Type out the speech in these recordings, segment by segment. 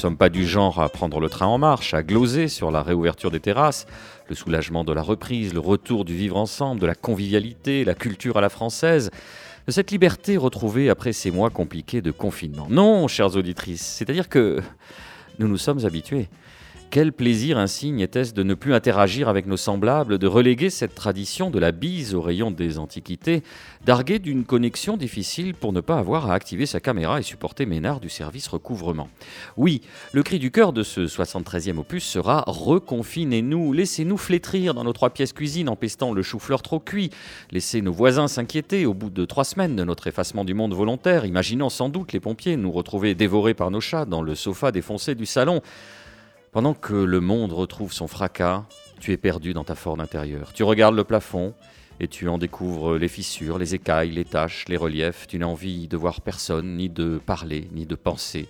Sommes pas du genre à prendre le train en marche, à gloser sur la réouverture des terrasses, le soulagement de la reprise, le retour du vivre ensemble, de la convivialité, la culture à la française, de cette liberté retrouvée après ces mois compliqués de confinement. Non, chères auditrices, c'est-à-dire que nous nous sommes habitués. Quel plaisir insigne était-ce de ne plus interagir avec nos semblables, de reléguer cette tradition de la bise au rayon des antiquités, d'arguer d'une connexion difficile pour ne pas avoir à activer sa caméra et supporter Ménard du service recouvrement. Oui, le cri du cœur de ce 73e opus sera Reconfinez-nous, laissez-nous flétrir dans nos trois pièces cuisine en pestant le chou-fleur trop cuit, laissez nos voisins s'inquiéter au bout de trois semaines de notre effacement du monde volontaire, imaginant sans doute les pompiers nous retrouver dévorés par nos chats dans le sofa défoncé du salon. Pendant que le monde retrouve son fracas, tu es perdu dans ta forme intérieure. Tu regardes le plafond et tu en découvres les fissures, les écailles, les taches, les reliefs. Tu n'as envie de voir personne, ni de parler, ni de penser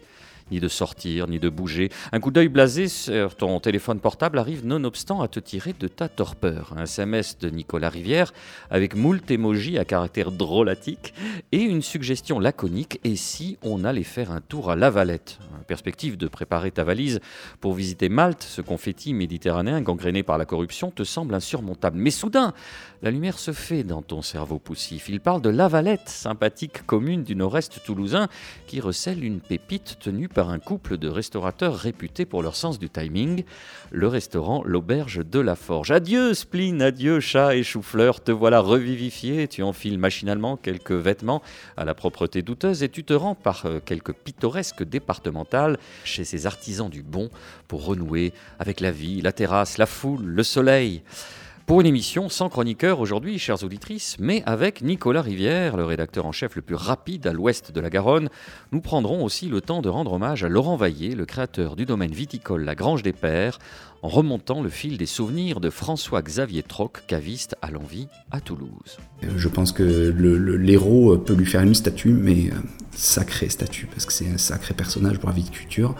ni de sortir, ni de bouger. Un coup d'œil blasé sur ton téléphone portable arrive nonobstant à te tirer de ta torpeur. Un SMS de Nicolas Rivière avec moult émojis à caractère drôlatique et une suggestion laconique et si on allait faire un tour à La Valette? Perspective de préparer ta valise pour visiter Malte, ce confetti méditerranéen gangréné par la corruption te semble insurmontable. Mais soudain, la lumière se fait dans ton cerveau poussif. Il parle de La Valette, sympathique commune du nord-est toulousain qui recèle une pépite tenue par un couple de restaurateurs réputés pour leur sens du timing, le restaurant L'Auberge de la Forge. Adieu spleen, adieu chat et chou-fleur, te voilà revivifié, tu enfiles machinalement quelques vêtements à la propreté douteuse et tu te rends par euh, quelques pittoresques départementales chez ces artisans du bon pour renouer avec la vie, la terrasse, la foule, le soleil. Pour une émission sans chroniqueur aujourd'hui, chères auditrices, mais avec Nicolas Rivière, le rédacteur en chef le plus rapide à l'ouest de la Garonne, nous prendrons aussi le temps de rendre hommage à Laurent Vaillé, le créateur du domaine viticole La Grange des Pères, en remontant le fil des souvenirs de François-Xavier Troc, caviste à l'envie à Toulouse. Je pense que l'héros peut lui faire une statue, mais sacrée statue, parce que c'est un sacré personnage pour la viticulture,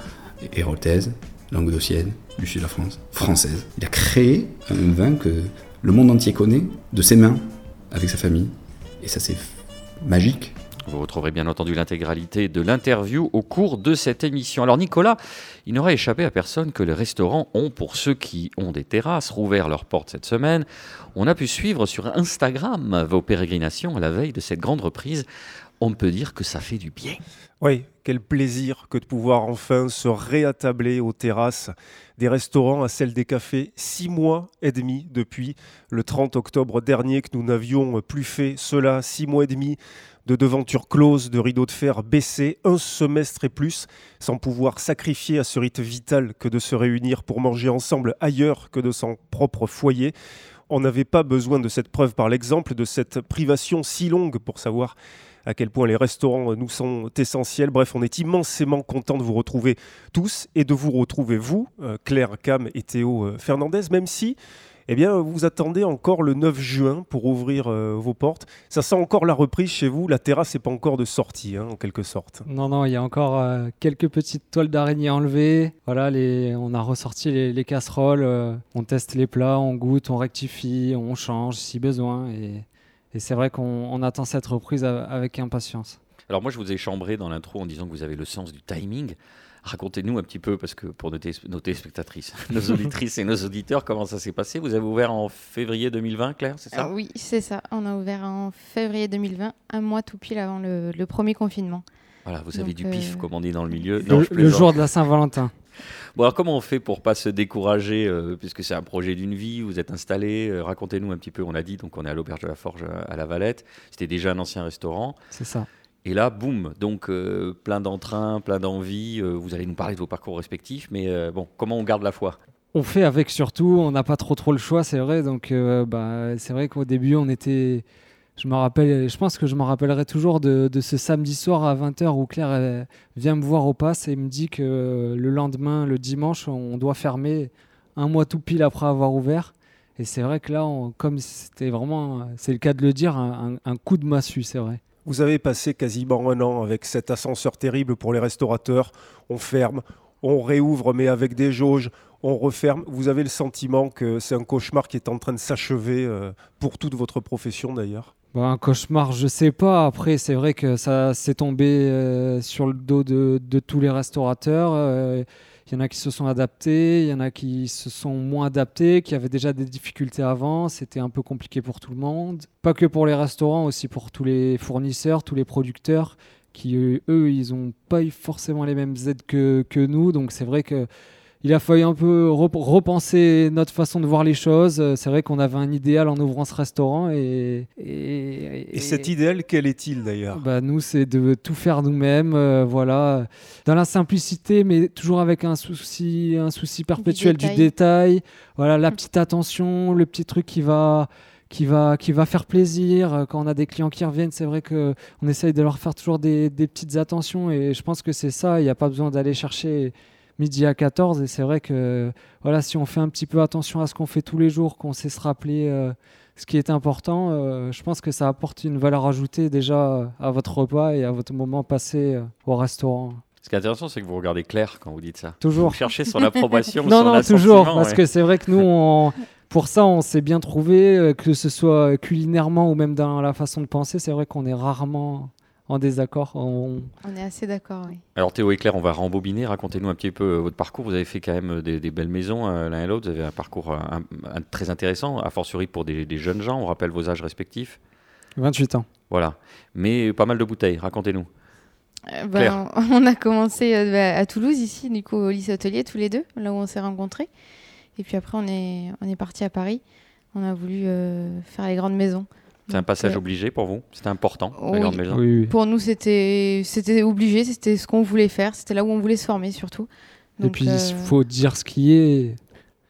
héroltaise, languedocienne, du sud de la France, française. Il a créé un vin que le monde entier connaît, de ses mains, avec sa famille. Et ça, c'est magique. Vous retrouverez bien entendu l'intégralité de l'interview au cours de cette émission. Alors Nicolas, il n'aurait échappé à personne que les restaurants ont, pour ceux qui ont des terrasses, rouvert leurs portes cette semaine. On a pu suivre sur Instagram vos pérégrinations à la veille de cette grande reprise. On peut dire que ça fait du bien. Oui, quel plaisir que de pouvoir enfin se réattabler aux terrasses des restaurants à celles des cafés. Six mois et demi depuis le 30 octobre dernier que nous n'avions plus fait cela. Six mois et demi de devantures closes, de rideaux de fer baissés, un semestre et plus, sans pouvoir sacrifier à ce rite vital que de se réunir pour manger ensemble ailleurs que de son propre foyer. On n'avait pas besoin de cette preuve par l'exemple, de cette privation si longue pour savoir à quel point les restaurants nous sont essentiels. Bref, on est immensément content de vous retrouver tous et de vous retrouver vous, euh, Claire Cam et Théo euh, Fernandez, même si eh bien, vous attendez encore le 9 juin pour ouvrir euh, vos portes. Ça sent encore la reprise chez vous. La terrasse n'est pas encore de sortie, hein, en quelque sorte. Non, non, il y a encore quelques petites toiles d'araignée enlevées. Voilà, on a ressorti les, les casseroles. on teste les plats, on goûte, on rectifie, on change si besoin. Et c'est vrai qu'on attend cette reprise avec impatience. Alors moi, je vous ai chambré dans l'intro en disant que vous avez le sens du timing. Racontez-nous un petit peu, parce que pour nos, téléspectatrices, nos auditrices et nos auditeurs, comment ça s'est passé? Vous avez ouvert en février 2020, Claire, c'est ça? Ah Oui, c'est ça. On a ouvert en février 2020, un mois tout pile avant le, premier confinement. Voilà, vous avez du pif, euh, comme on dit dans le milieu. le jour de la Saint-Valentin. Bon, alors comment on fait pour pas se décourager, euh, puisque c'est un projet d'une vie, vous êtes installé, euh, racontez-nous un petit peu, on a dit, donc on est à l'Auberge de la Forge à la Valette, c'était déjà un ancien restaurant. C'est ça. Et là, boum, donc euh, plein d'entrain, plein d'envie, vous allez nous parler de vos parcours respectifs, mais bon, comment on garde la foi? On fait avec surtout, on n'a pas trop trop le choix, c'est vrai. Donc, bah, c'est vrai qu'au début, on était, je me rappelle, je pense que je me rappellerai toujours de, ce samedi soir à 20h où Claire vient me voir au pass et me dit que le lendemain, le dimanche, on doit fermer un mois tout pile après avoir ouvert. Et c'est vrai que là, comme c'était vraiment, c'est le cas de le dire, un, un coup de massue, c'est vrai. Vous avez passé quasiment un an avec cet ascenseur terrible pour les restaurateurs. On ferme, on réouvre, mais avec des jauges, on referme. Vous avez le sentiment que c'est un cauchemar qui est en train de s'achever euh, pour toute votre profession d'ailleurs? Bah, un cauchemar, je sais pas. Après, c'est vrai que ça s'est tombé euh, sur le dos de, tous les restaurateurs. Euh, il y en a qui se sont adaptés, il y en a qui se sont moins adaptés, qui avaient déjà des difficultés avant. C'était un peu compliqué pour tout le monde. Pas que pour les restaurants, aussi pour tous les fournisseurs, tous les producteurs qui, eux, ils n'ont pas eu forcément les mêmes aides que, que nous. Donc c'est vrai que il a fallu un peu repenser notre façon de voir les choses. Euh, c'est vrai qu'on avait un idéal en ouvrant ce restaurant. Et, et, cet idéal, quel est-il d'ailleurs? Bah, Nous, c'est de tout faire nous-mêmes, euh, voilà, dans la simplicité, mais toujours avec un souci, un souci perpétuel du détail. Voilà, la petite attention, le petit truc qui va qui va, qui va faire plaisir. Quand on a des clients qui reviennent, c'est vrai qu'on essaye de leur faire toujours des, des, petites attentions et je pense que c'est ça. Il n'y a pas besoin d'aller chercher midi à 14 et c'est vrai que voilà, si on fait un petit peu attention à ce qu'on fait tous les jours, qu'on sait se rappeler euh, ce qui est important, euh, je pense que ça apporte une valeur ajoutée déjà à votre repas et à votre moment passé euh, au restaurant. Ce qui est intéressant, c'est que vous regardez clair quand vous dites ça. Toujours. Vous cherchez son approbation. non, non, toujours. Parce que c'est vrai que nous, on, pour ça, on s'est bien trouvé, euh, que ce soit culinairement ou même dans la façon de penser. C'est vrai qu'on est rarement en désaccord. On, est assez d'accord, oui. Alors Théo et Claire, on va rembobiner. Racontez-nous un petit peu euh, votre parcours. Vous avez fait quand même des, belles maisons euh, l'un et l'autre. Vous avez un parcours très intéressant, a fortiori pour des, jeunes gens. On rappelle vos âges respectifs. 28 ans. Voilà. Mais pas mal de bouteilles. Racontez-nous. Ben, on a commencé à Toulouse, ici, du coup, au lycée hôtelier, tous les deux, là où on s'est rencontrés. Et puis après, on est, on est parti à Paris. On a voulu euh, faire les grandes maisons. C'est un passage euh, obligé pour vous? C'était important, les grandes maisons? Oui, Pour nous, c'était obligé, c'était ce qu'on voulait faire, c'était là où on voulait se former surtout. Et puis, il euh, faut dire ce qui est.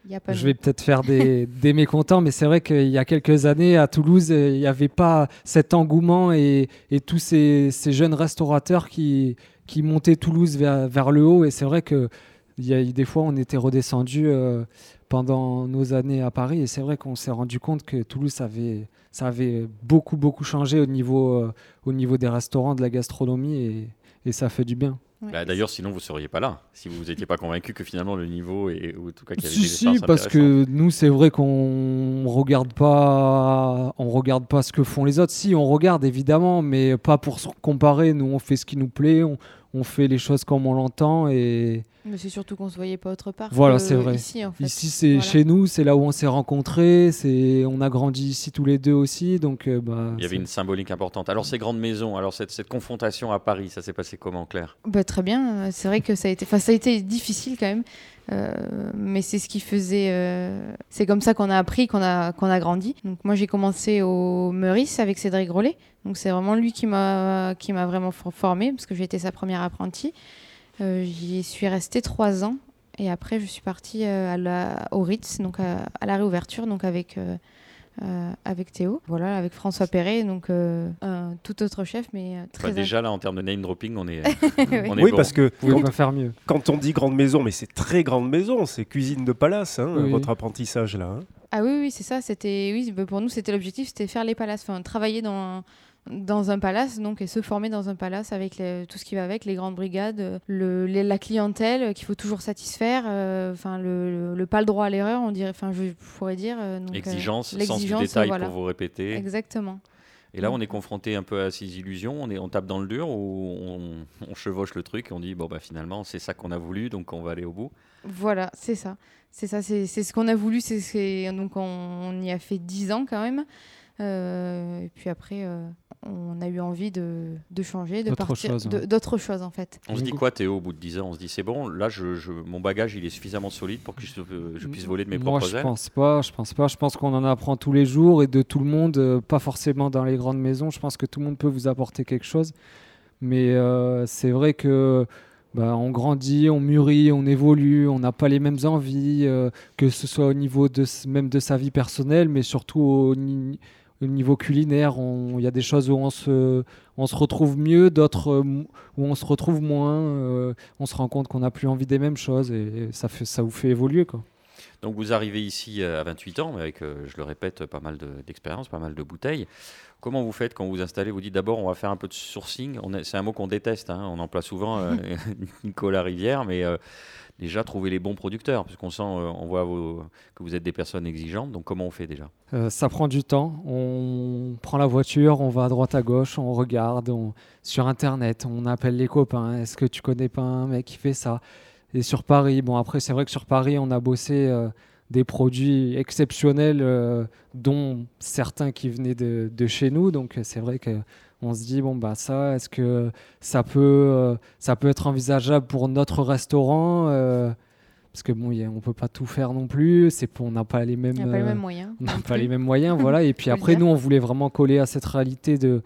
je vais peut-être faire des, des, mécontents, mais c'est vrai qu'il y a quelques années, à Toulouse, il n'y avait pas cet engouement et, et tous ces, ces, jeunes restaurateurs qui, qui montaient Toulouse vers, vers le haut. Et c'est vrai que il y a, des fois, on était redescendu pendant nos années à Paris. Et c'est vrai qu'on s'est rendu compte que Toulouse avait, ça avait beaucoup, beaucoup changé au niveau, euh, au niveau des restaurants, de la gastronomie, et, et ça fait du bien. Bah, d'ailleurs, sinon vous ne seriez pas là, si vous n'étiez pas convaincu que finalement le niveau est, ou en tout cas qu'il y avait si, si, parce que nous, c'est vrai qu'on regarde pas, on regarde pas ce que font les autres. Si, on regarde évidemment, mais pas pour se comparer. Nous, on fait ce qui nous plaît, on, on fait les choses comme on l'entend et. Mais c'est surtout qu'on se voyait pas autre part. Voilà, c'est vrai. Ici, en fait. ici c'est chez nous, c'est là où on s'est rencontrés, c'est on a grandi ici tous les deux aussi, donc euh, bah, Il y avait une symbolique importante. Alors ces grandes maisons, alors cette, cette confrontation à Paris, ça s'est passé comment, Claire? Bah, Très bien. C'est vrai que ça a été, ça a été difficile quand même. Euh, mais c'est ce qui faisait. Euh, c'est comme ça qu'on a appris, qu'on a, qu'on a grandi. Donc moi j'ai commencé au Meurice avec Cédric Rollet. Donc c'est vraiment lui qui m'a qui m'a vraiment formé parce que j'ai été sa première apprentie. Euh, j'y suis restée trois ans et après je suis partie à la, au Ritz, donc à, à, la réouverture, donc avec euh, avec Théo, voilà, avec François Perret, donc euh, un tout autre chef, mais euh, très. déjà là, en termes de name dropping, on est. on est oui, parce que on va faire mieux. Quand on dit grande maison, mais c'est très grande maison, c'est cuisine de palace, hein, votre apprentissage là. Hein. Ah oui, oui, c'est ça. C'était oui, bah, pour nous, c'était l'objectif, c'était faire les palaces, enfin travailler dans dans un palace donc et se former dans un palace avec tout ce qui va avec les grandes brigades le, la clientèle qu'il faut toujours satisfaire euh, enfin le, pas le droit à l'erreur on dirait enfin je pourrais dire euh, l'exigence sens du détail pour vous répéter exactement et là, on est confronté un peu à ces illusions. On, est, on tape dans le dur ou on, chevauche le truc et on dit bon bah finalement c'est ça qu'on a voulu, donc on va aller au bout. Voilà, c'est ça, c'est ça, c'est ce qu'on a voulu. C'est donc on, on, y a fait dix ans quand même. Euh, et puis après, euh, on a eu envie de, de changer, de partir, d'autres choses en fait. On se dit quoi Théo au bout de 10 ans? On se dit c'est bon, là je, mon bagage il est suffisamment solide pour que je, je puisse voler de mes Moi, propres je pense pas, je pense pas, je pense qu'on en apprend tous les jours et de tout le monde, euh, pas forcément dans les grandes maisons, je pense que tout le monde peut vous apporter quelque chose. Mais c'est vrai que bah, on grandit, on mûrit, on évolue, on n'a pas les mêmes envies, que ce soit au niveau de, même de sa vie personnelle, mais surtout au, au niveau culinaire, il y a des choses où on se, on se retrouve mieux, d'autres euh, où on se retrouve moins. Euh, on se rend compte qu'on n'a plus envie des mêmes choses et, ça, fait, ça vous fait évoluer. Quoi. Donc vous arrivez ici à 28 ans, avec, je le répète, pas mal d'expérience, pas mal de bouteilles. Comment vous faites quand vous vous installez? Vous dites d'abord on va faire un peu de sourcing. C'est un mot qu'on déteste, hein. on emploie souvent Nicolas Rivière, mais déjà trouver les bons producteurs, puisqu'on sent, euh, on voit que vous êtes des personnes exigeantes. Donc comment on fait déjà? Euh, Ça prend du temps. On prend la voiture, on va à droite à gauche, on regarde sur Internet, on appelle les copains. Est-ce que tu connais pas un mec qui fait ça? Et sur Paris, bon après c'est vrai que sur Paris on a bossé euh, des produits exceptionnels, dont certains qui venaient de, de chez nous. Donc c'est vrai que on se dit bon bah ça est-ce que ça peut euh, ça peut être envisageable pour notre restaurant euh, parce que bon on peut pas tout faire non plus. C'est on n'a pas les mêmes, pas les mêmes moyens. on n'a pas les mêmes moyens voilà. Et puis après nous on voulait vraiment coller à cette réalité de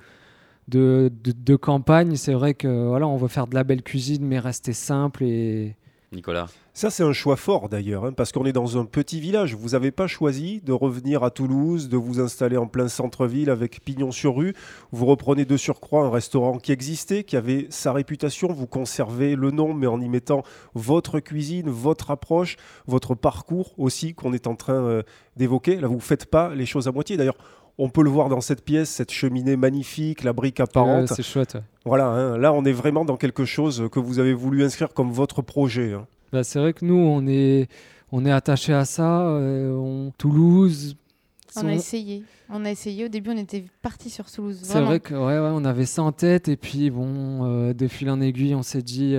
de, de campagne. C'est vrai que voilà on veut faire de la belle cuisine mais rester simple et Nicolas ça, c'est un choix fort d'ailleurs, hein, parce qu'on est dans un petit village. Vous n'avez pas choisi de revenir à Toulouse, de vous installer en plein centre-ville avec pignon sur rue. Vous reprenez de surcroît un restaurant qui existait, qui avait sa réputation. Vous conservez le nom, mais en y mettant votre cuisine, votre approche, votre parcours aussi qu'on est en train euh, d'évoquer. Là, vous ne faites pas les choses à moitié. D'ailleurs, on peut le voir dans cette pièce, cette cheminée magnifique, la brique apparente. c'est chouette. Voilà, hein, là on est vraiment dans quelque chose que vous avez voulu inscrire comme votre projet. Hein. Bah, c'est vrai que nous, on est, on est attaché à ça. Euh, Toulouse. On a essayé. On a essayé. Au début, on était parti sur Toulouse. C'est vrai que ouais, ouais, on avait ça en tête. Et puis, bon, euh, de fil en aiguille, on s'est dit.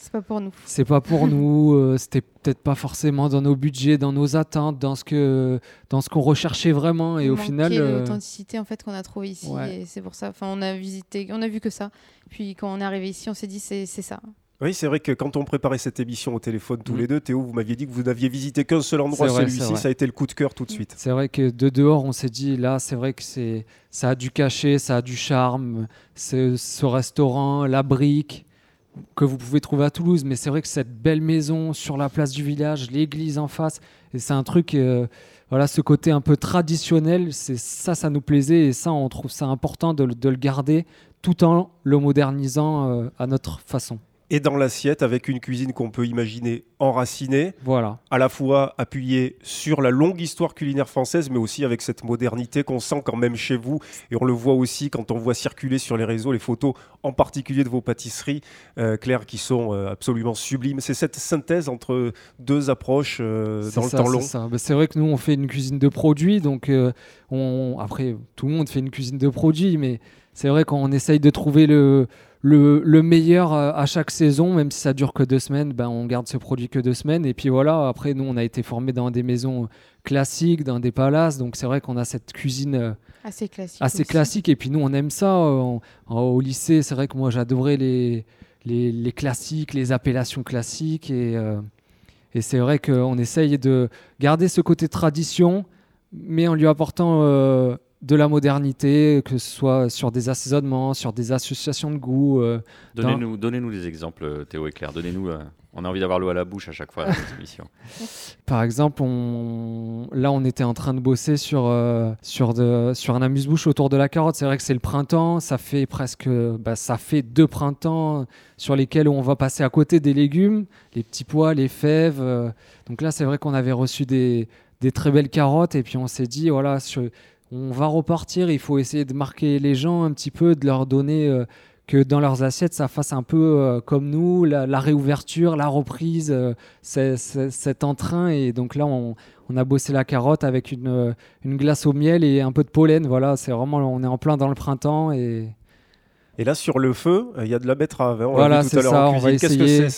Euh, c'est pas pour nous. C'est pas pour nous. C'était peut-être pas forcément dans nos budgets, dans nos attentes, dans ce que, dans ce qu'on recherchait vraiment. Et au final, l'authenticité en fait qu'on a trouvé ici. C'est pour ça. Enfin, on a visité, on a vu que ça. Puis quand on est arrivé ici, on s'est dit c'est ça. Oui, c'est vrai que quand on préparait cette émission au téléphone tous mm. les deux, Théo, vous m'aviez dit que vous n'aviez visité qu'un seul endroit, celui-ci, ça a été le coup de cœur tout de suite. C'est vrai que de dehors, on s'est dit, là, c'est vrai que c'est, ça a du cachet, ça a du charme, ce, ce restaurant, la brique que vous pouvez trouver à Toulouse, mais c'est vrai que cette belle maison sur la place du village, l'église en face, et c'est un truc, euh, voilà, ce côté un peu traditionnel, c'est ça, ça nous plaisait, et ça, on trouve ça important de, le garder tout en le modernisant euh, à notre façon et dans l'assiette avec une cuisine qu'on peut imaginer enracinée, voilà. à la fois appuyée sur la longue histoire culinaire française, mais aussi avec cette modernité qu'on sent quand même chez vous. Et on le voit aussi quand on voit circuler sur les réseaux les photos, en particulier de vos pâtisseries, euh, Claire, qui sont euh, absolument sublimes. C'est cette synthèse entre deux approches euh, dans le temps long. Bah, c'est vrai que nous, on fait une cuisine de produits, donc on... après, tout le monde fait une cuisine de produits, mais c'est vrai qu'on essaye de trouver le le, meilleur euh, à chaque saison, même si ça dure que deux semaines, ben on garde ce produit que deux semaines. Et puis voilà, après, nous, on a été formés dans des maisons classiques, dans des palaces. Donc c'est vrai qu'on a cette cuisine euh, assez classique. Assez classique. Et puis nous, on aime ça. Euh, au lycée, c'est vrai que moi, j'adorais les, les, classiques, les appellations classiques. Et, et c'est vrai qu'on essaye de garder ce côté tradition, mais en lui apportant de la modernité, que ce soit sur des assaisonnements, sur des associations de goût. Euh, donnez-nous, donnez-nous des exemples, Théo et Claire. Donnez-nous. Euh, on a envie d'avoir l'eau à la bouche à chaque fois dans cette émission. Par exemple, on... là, on était en train de bosser sur, euh, sur, de... sur un amuse-bouche autour de la carotte. C'est vrai que c'est le printemps. Ça fait presque. Bah, ça fait deux printemps sur lesquels on va passer à côté des légumes, les petits pois, les fèves. Donc là, c'est vrai qu'on avait reçu des, des très belles carottes et puis on s'est dit, voilà, sur on va repartir, il faut essayer de marquer les gens un petit peu, de leur donner euh, que dans leurs assiettes, ça fasse un peu euh, comme nous, la, réouverture, la reprise, euh, cet entrain. Et donc là, on, a bossé la carotte avec une, glace au miel et un peu de pollen. Voilà, c'est vraiment, on est en plein dans le printemps et... Et là, sur le feu, il y a de la betterave. Hein, voilà, c'est ça. On va essayer.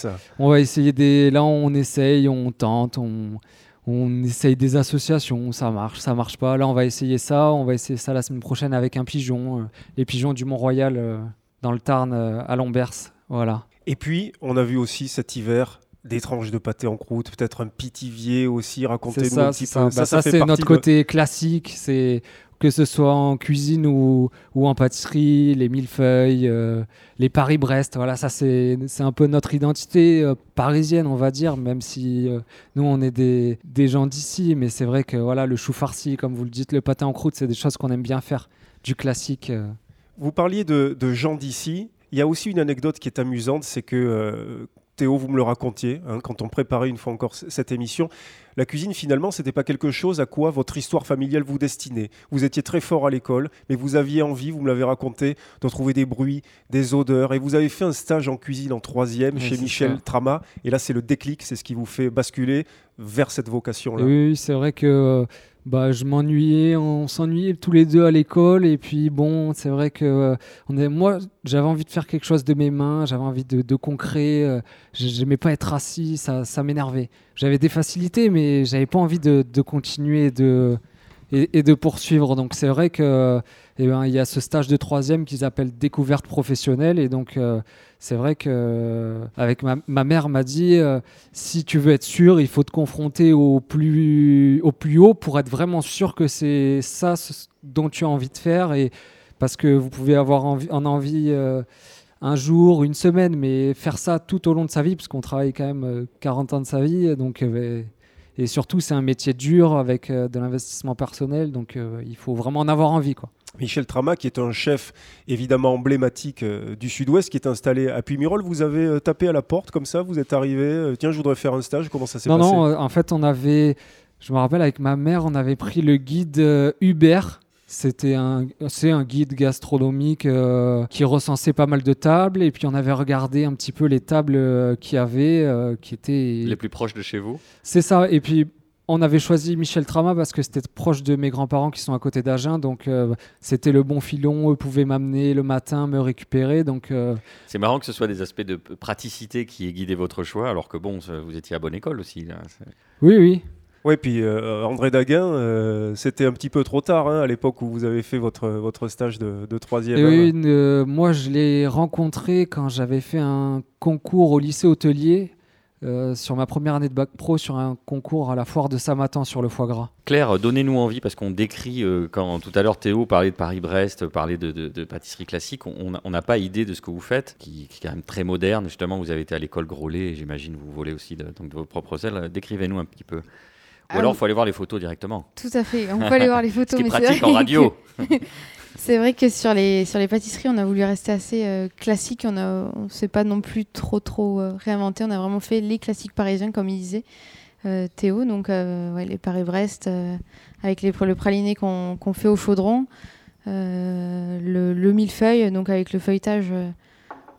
On va essayer des. Là, on essaye, on tente, on on essaye des associations, ça marche, ça marche pas. Là, on va essayer ça, on va essayer ça la semaine prochaine avec un pigeon, euh, les pigeons du Mont-Royal euh, dans le Tarn euh, à Lambers. Voilà. Et puis, on a vu aussi cet hiver des tranches de pâté en croûte, peut-être un pitivier aussi, racontez-nous un petit peu. Ça, ça, c'est notre côté classique, c'est que ce soit en cuisine ou, en pâtisserie, les millefeuilles, euh, les Paris-Brest. Voilà, ça c'est un peu notre identité euh, parisienne, on va dire, même si euh, nous on est des, gens d'ici, mais c'est vrai que voilà, le chou farci, comme vous le dites, le pâté en croûte, c'est des choses qu'on aime bien faire, du classique. Vous parliez de, gens d'ici. Il y a aussi une anecdote qui est amusante, c'est que Théo, vous me le racontiez, hein, quand on préparait une fois encore cette émission, la cuisine finalement c'était pas quelque chose à quoi votre histoire familiale vous destinait. Vous étiez très fort à l'école, mais vous aviez envie, vous me l'avez raconté, de trouver des bruits, des odeurs, et vous avez fait un stage en cuisine en troisième chez Michel Trama, et là c'est le déclic, c'est ce qui vous fait basculer vers cette vocation-là. Oui, c'est vrai que bah, je m'ennuyais, on s'ennuyait tous les deux à l'école. Et puis bon, c'est vrai que euh, on moi, j'avais envie de faire quelque chose de mes mains, j'avais envie de, de concret. Euh, j'aimais pas être assis, ça, ça m'énervait. J'avais des facilités, mais j'avais pas envie de continuer de, et, de poursuivre. Donc c'est vrai que eh ben, il y a ce stage de troisième qu'ils appellent découverte professionnelle. Et donc euh, c'est vrai que avec ma, mère m'a dit euh, si tu veux être sûr, il faut te confronter au plus, au plus haut pour être vraiment sûr que c'est ça dont tu as envie de faire. Et parce que vous pouvez avoir envie, en envie euh, un jour, une semaine, mais faire ça tout au long de sa vie, parce qu'on travaille quand même 40 ans de sa vie. Donc et surtout, c'est un métier dur avec euh, de l'investissement personnel, donc euh, il faut vraiment en avoir envie. Quoi. Michel Trama, qui est un chef évidemment emblématique euh, du Sud-Ouest, qui est installé à Puymirol, vous avez tapé à la porte comme ça, vous êtes arrivé, tiens, je voudrais faire un stage, comment ça s'est passé? Non, non, en fait, on avait, je me rappelle avec ma mère, on avait pris le guide Uber c'était un, c'est un guide gastronomique euh, qui recensait pas mal de tables et puis on avait regardé un petit peu les tables euh, qui avaient, euh, qui étaient les plus proches de chez vous. C'est ça. Et puis on avait choisi Michel Trama parce que c'était proche de mes grands-parents qui sont à côté d'Agen, donc c'était le bon filon. Eux pouvaient m'amener le matin, me récupérer. Donc c'est marrant que ce soit des aspects de praticité qui aient guidé votre choix, alors que bon, vous étiez à bonne école aussi. Oui, oui. Oui, puis euh, André Daguin, euh, c'était un petit peu trop tard hein, à l'époque où vous avez fait votre, votre stage de, de troisième. Euh, moi je l'ai rencontré quand j'avais fait un concours au lycée hôtelier. sur ma première année de bac pro, sur un concours à la foire de Samatan sur le foie gras. Claire, donnez-nous envie, parce qu'on décrit, quand tout à l'heure Théo parlait de Paris-Brest, parlait de, de, pâtisserie classique, on n'a pas idée de ce que vous faites, qui, qui, est quand même très moderne. Justement, vous avez été à l'école Grolet, j'imagine vous volez aussi de, donc de vos propres ailes. Décrivez-nous un petit peu. Ou alors, il faut aller voir les photos directement. Tout à fait, on peut aller voir les photos. Ce qui est pratique en radio. c'est vrai que sur les, sur les pâtisseries, on a voulu rester assez euh, classique. On ne on s'est pas non plus trop, trop euh, réinventé. On a vraiment fait les classiques parisiens, comme il disait euh, Théo. Donc, ouais, les Paris-Brest, avec les, le praliné qu'on fait au chaudron. le, le millefeuille, donc avec le feuilletage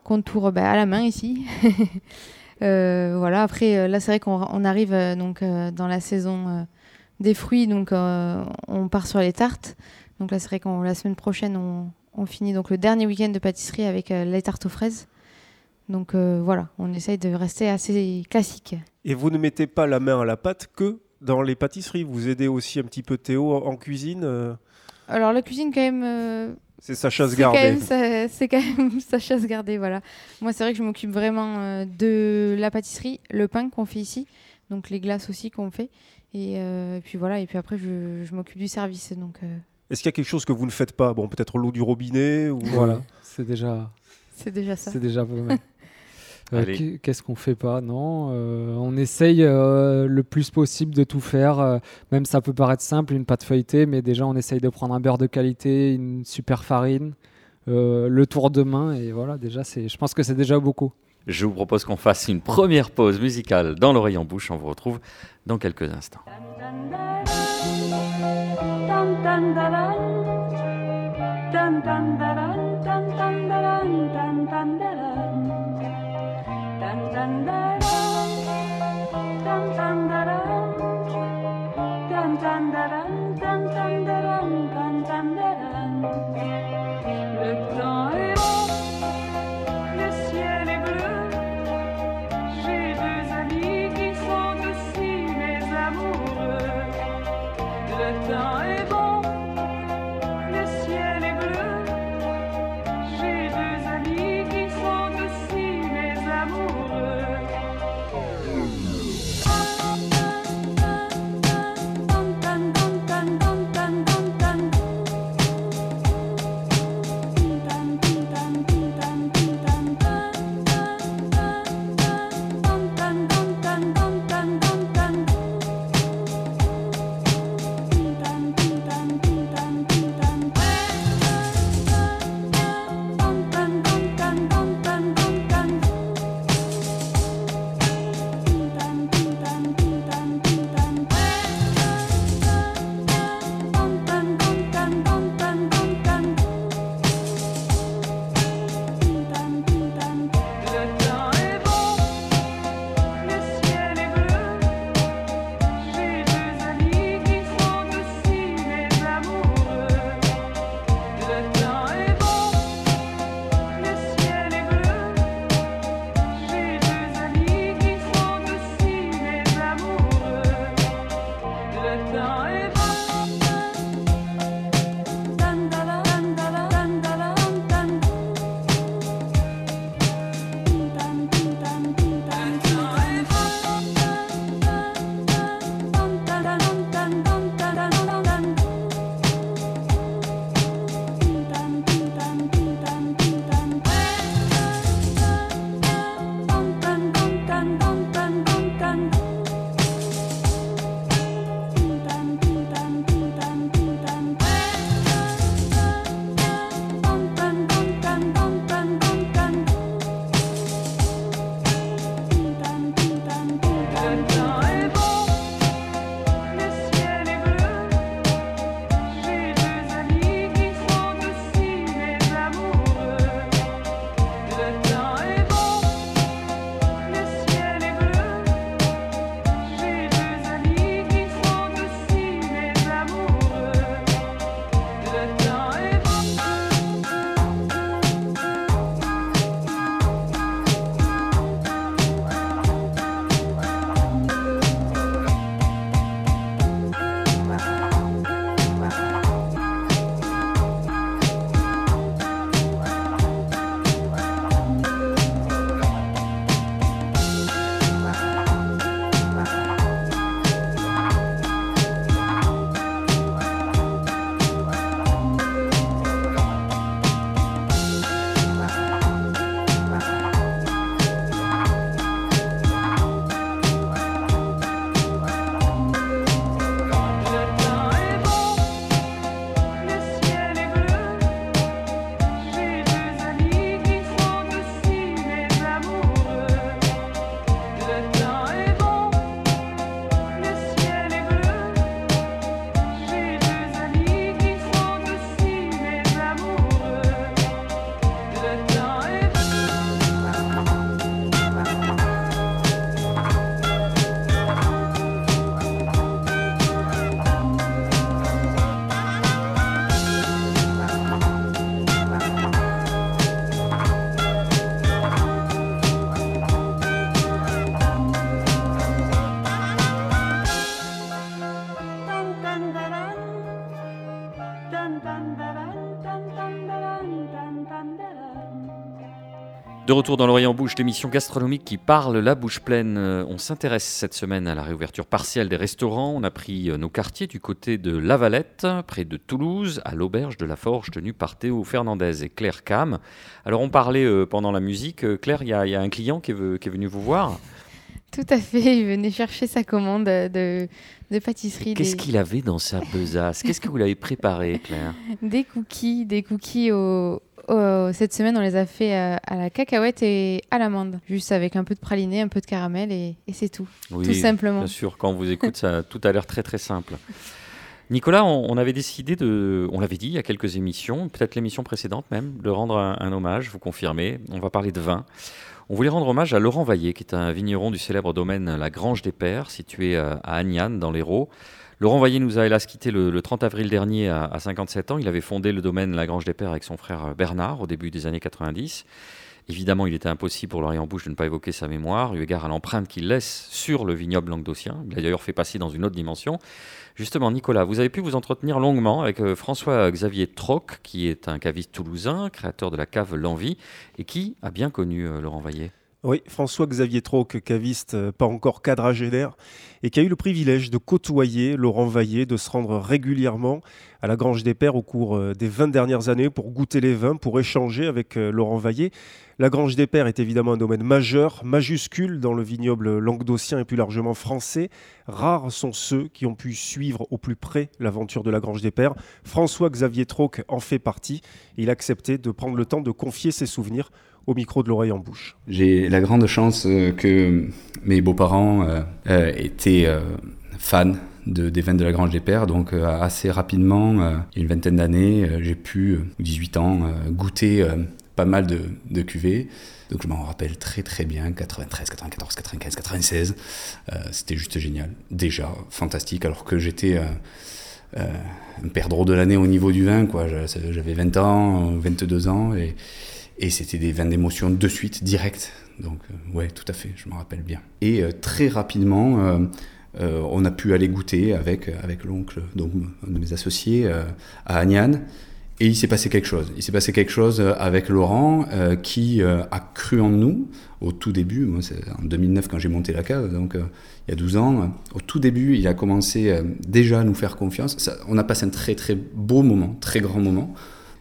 contour bah, à la main ici. Euh, voilà, après, euh, là, c'est vrai qu'on arrive euh, donc dans la saison des fruits, donc on part sur les tartes. Donc là, c'est vrai qu'on la semaine prochaine, on, finit donc le dernier week-end de pâtisserie avec les tartes aux fraises. Donc voilà, on essaye de rester assez classique. Et vous ne mettez pas la main à la pâte que dans les pâtisseries? Vous aidez aussi un petit peu Théo en, cuisine. Alors la cuisine quand même, c'est sa chasse gardée. C'est quand même sa chasse gardée, voilà. Moi, c'est vrai que je m'occupe vraiment euh, de la pâtisserie, le pain qu'on fait ici, donc les glaces aussi qu'on fait. Et, euh, puis voilà, et puis après, je, je m'occupe du service. Donc, euh. Est-ce qu'il y a quelque chose que vous ne faites pas? Bon, peut-être l'eau du robinet ou... Voilà, c'est déjà... C'est déjà ça. C'est déjà pas mal. Qu'est-ce qu'on fait pas Non, on essaye le plus possible de tout faire. même ça peut paraître simple, une pâte feuilletée, mais déjà on essaye de prendre un beurre de qualité, une super farine, le tour de main, et voilà. Déjà, je pense que c'est déjà beaucoup. Je vous propose qu'on fasse une première pause musicale dans l'oreille en bouche. On vous retrouve dans quelques instants. dun dun dun. De retour dans l'Orient Bouche, l'émission gastronomique qui parle la bouche pleine. Euh, on s'intéresse cette semaine à la réouverture partielle des restaurants. On a pris euh, nos quartiers du côté de La Valette, près de Toulouse, à l'auberge de la Forge tenue par Théo Fernandez et Claire Cam. Alors on parlait euh, pendant la musique. Claire, il y, a un client qui est, qui est venu vous voir tout à fait, il venait chercher sa commande de, de pâtisserie. Qu'est-ce qu'il avait dans sa besace? Qu'est-ce que vous l'avez préparé, Claire? Des cookies, des cookies au, cette semaine, on les a fait euh, à, la cacahuète et à l'amande, juste avec un peu de praliné, un peu de caramel et, c'est tout. tout simplement. Bien sûr, quand on vous écoute, ça, tout a l'air très très simple. Nicolas, on, avait décidé de, on l'avait dit il y a quelques émissions, peut-être l'émission précédente même, de rendre un, hommage, vous confirmez. On va parler de vin. On voulait rendre hommage à Laurent Vaillé, qui est un vigneron du célèbre domaine La Grange des Pères, situé euh, à Agnan, dans l'Hérault. Laurent Vaillé nous a hélas quitté le, 30 avril dernier à, 57 ans. Il avait fondé le domaine La Grange des Pères avec son frère Bernard au début des années 90. Évidemment, il était impossible pour Laurent Bouche de ne pas évoquer sa mémoire, eu égard à l'empreinte qu'il laisse sur le vignoble languedocien. Il a d'ailleurs fait passer dans une autre dimension. Justement, Nicolas, vous avez pu vous entretenir longuement avec euh, François-Xavier Troc, qui est un caviste toulousain, créateur de la cave L'Envie, et qui a bien connu euh, Laurent Vaillé. Oui, François-Xavier Troc, caviste euh, pas encore quadragénaire, et qui a eu le privilège de côtoyer Laurent Vaillé, de se rendre régulièrement à la Grange des Pères au cours euh, des 20 dernières années pour goûter les vins, pour échanger avec euh, Laurent Vaillé. La Grange des Pères est évidemment un domaine majeur, majuscule dans le vignoble languedocien et plus largement français. Rares sont ceux qui ont pu suivre au plus près l'aventure de la Grange des Pères. François-Xavier Troc en fait partie. Il a accepté de prendre le temps de confier ses souvenirs au micro de l'oreille en bouche. J'ai la grande chance euh, que mes beaux-parents euh, euh, étaient fans de, des vins de la Grange des Pères. Donc assez rapidement, une vingtaine d'années, j'ai pu, 18 ans, goûter pas mal de, de cuvées. Donc je m'en rappelle très très bien, 93, 94, 95, 96. C'était juste génial. Déjà, fantastique, alors que j'étais... un perdreau de l'année au niveau du vin. J'avais 20 ans, 22 ans, et, et c'était des vins d'émotion de suite, direct. Donc, euh, ouais, tout à fait, je m'en rappelle bien. Et euh, très rapidement, euh, on a pu aller goûter avec, avec l'oncle, donc un de mes associés, à Agnan. Et il s'est passé quelque chose. Il s'est passé quelque chose avec Laurent qui a cru en nous au tout début. Moi, c'est en 2009 quand j'ai monté la cave, donc il y a 12 ans. Au tout début, il a commencé déjà à nous faire confiance. On a passé un très très beau moment, très grand moment.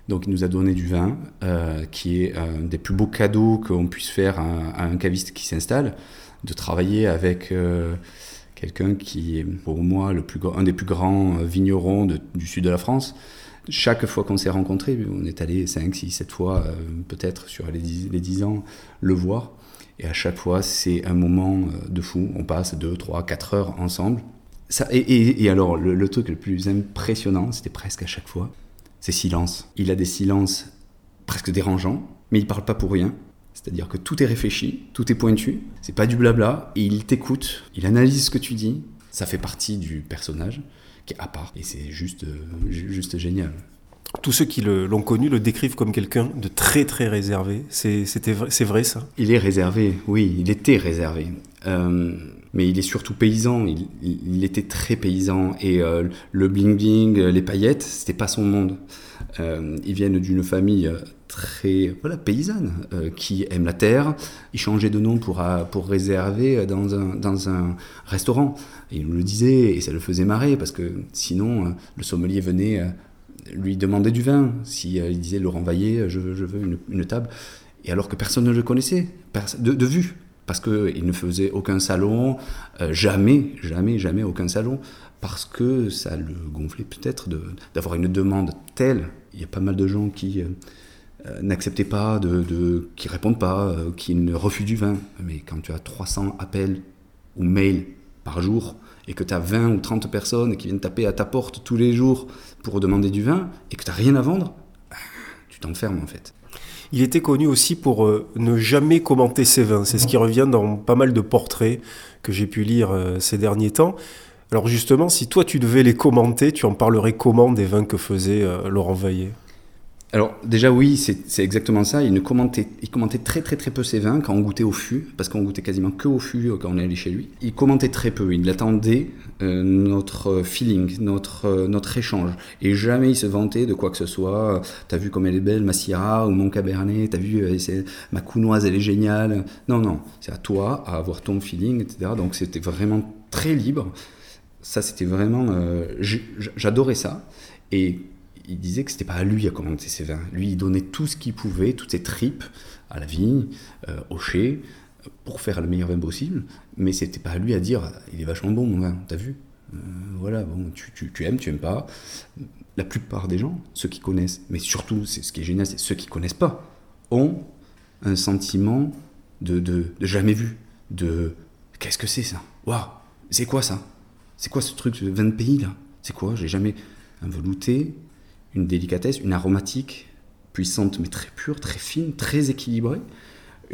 Donc il nous a donné du vin, euh, qui est un des plus beaux cadeaux qu'on puisse faire à, un caviste qui s'installe, de travailler avec euh, quelqu'un qui est pour moi le plus, un des plus grands vignerons du sud de la France. Chaque fois qu'on s'est rencontrés, on est allé 5, 6, 7 fois euh, peut-être sur les 10, les 10 ans le voir. Et à chaque fois, c'est un moment de fou. On passe 2, 3, 4 heures ensemble. Et, alors, le, le, truc le plus impressionnant, c'était presque à chaque fois, c'est silence. Il a des silences presque dérangeants, mais il parle pas pour rien. C'est-à-dire que tout est réfléchi, tout est pointu, c'est pas du blabla, et il t'écoute, il analyse ce que tu dis, ça fait partie du personnage qui est à part, et c'est juste, euh, juste génial. Tous ceux qui l'ont connu le décrivent comme quelqu'un de très très réservé. C'est vrai ça? Il est réservé, oui, il était réservé. Euh, mais il est surtout paysan. Il, était très paysan et euh, le bling bling, les paillettes, c'était pas son monde. Euh, ils viennent d'une famille très voilà paysanne qui aime la terre. Il changeait de nom pour pour réserver dans un dans un restaurant. il nous le disait et ça le faisait marrer parce que sinon le sommelier venait lui demander du vin. Si il disait Laurent Vaillé, je, veux une, table. Et alors que personne ne le connaissait, de vue parce qu'il ne faisait aucun salon, euh, jamais, jamais, jamais aucun salon, parce que ça le gonflait peut-être d'avoir une demande telle. Il y a pas mal de gens qui euh, euh, n'acceptaient pas, de, de, qui répondent pas, qui ne refusent du vin. Mais quand tu as 300 appels ou mails par jour, et que tu as 20 ou 30 personnes qui viennent taper à ta porte tous les jours pour demander du vin, et que tu n'as rien à vendre, bah, tu t'enfermes en fait. Il était connu aussi pour euh, ne jamais commenter ses vins. C'est ce qui revient dans pas mal de portraits que j'ai pu lire euh, ces derniers temps. Alors justement, si toi tu devais les commenter, tu en parlerais comment des vins que faisait euh, Laurent Vaillé Alors déjà oui, c'est exactement ça. Il, ne commentait, il commentait très très très peu ses vins quand on goûtait au fût, parce qu'on goûtait quasiment que au fût euh, quand on est allé chez lui. Il commentait très peu, il attendait euh, notre feeling, notre, euh, notre échange. Et jamais il se vantait de quoi que ce soit. T'as vu comme elle est belle, ma Syrah ou mon Cabernet, t'as vu, ma Counoise, elle est géniale. Non, non, c'est à toi à avoir ton feeling, etc. Donc c'était vraiment très libre. Ça, c'était vraiment... J'adorais ça. Et il disait que c'était pas à lui à commenter ses vins. Lui, il donnait tout ce qu'il pouvait, toutes ses tripes à la vigne, euh, au chai, pour faire le meilleur vin possible. Mais c'était pas à lui à dire il est vachement bon mon vin, t'as vu? Euh, Voilà, bon, tu, aimes, tu aimes pas. La plupart des gens, ceux qui connaissent, mais surtout, c'est ce qui est génial, c'est ceux qui connaissent pas, ont un sentiment de, de, jamais vu. De qu'est-ce que c'est ça? Waouh C'est quoi ça? C'est quoi ce truc de vin de pays là? C'est quoi? J'ai jamais un velouté, une délicatesse, une aromatique puissante mais très pure, très fine, très équilibrée.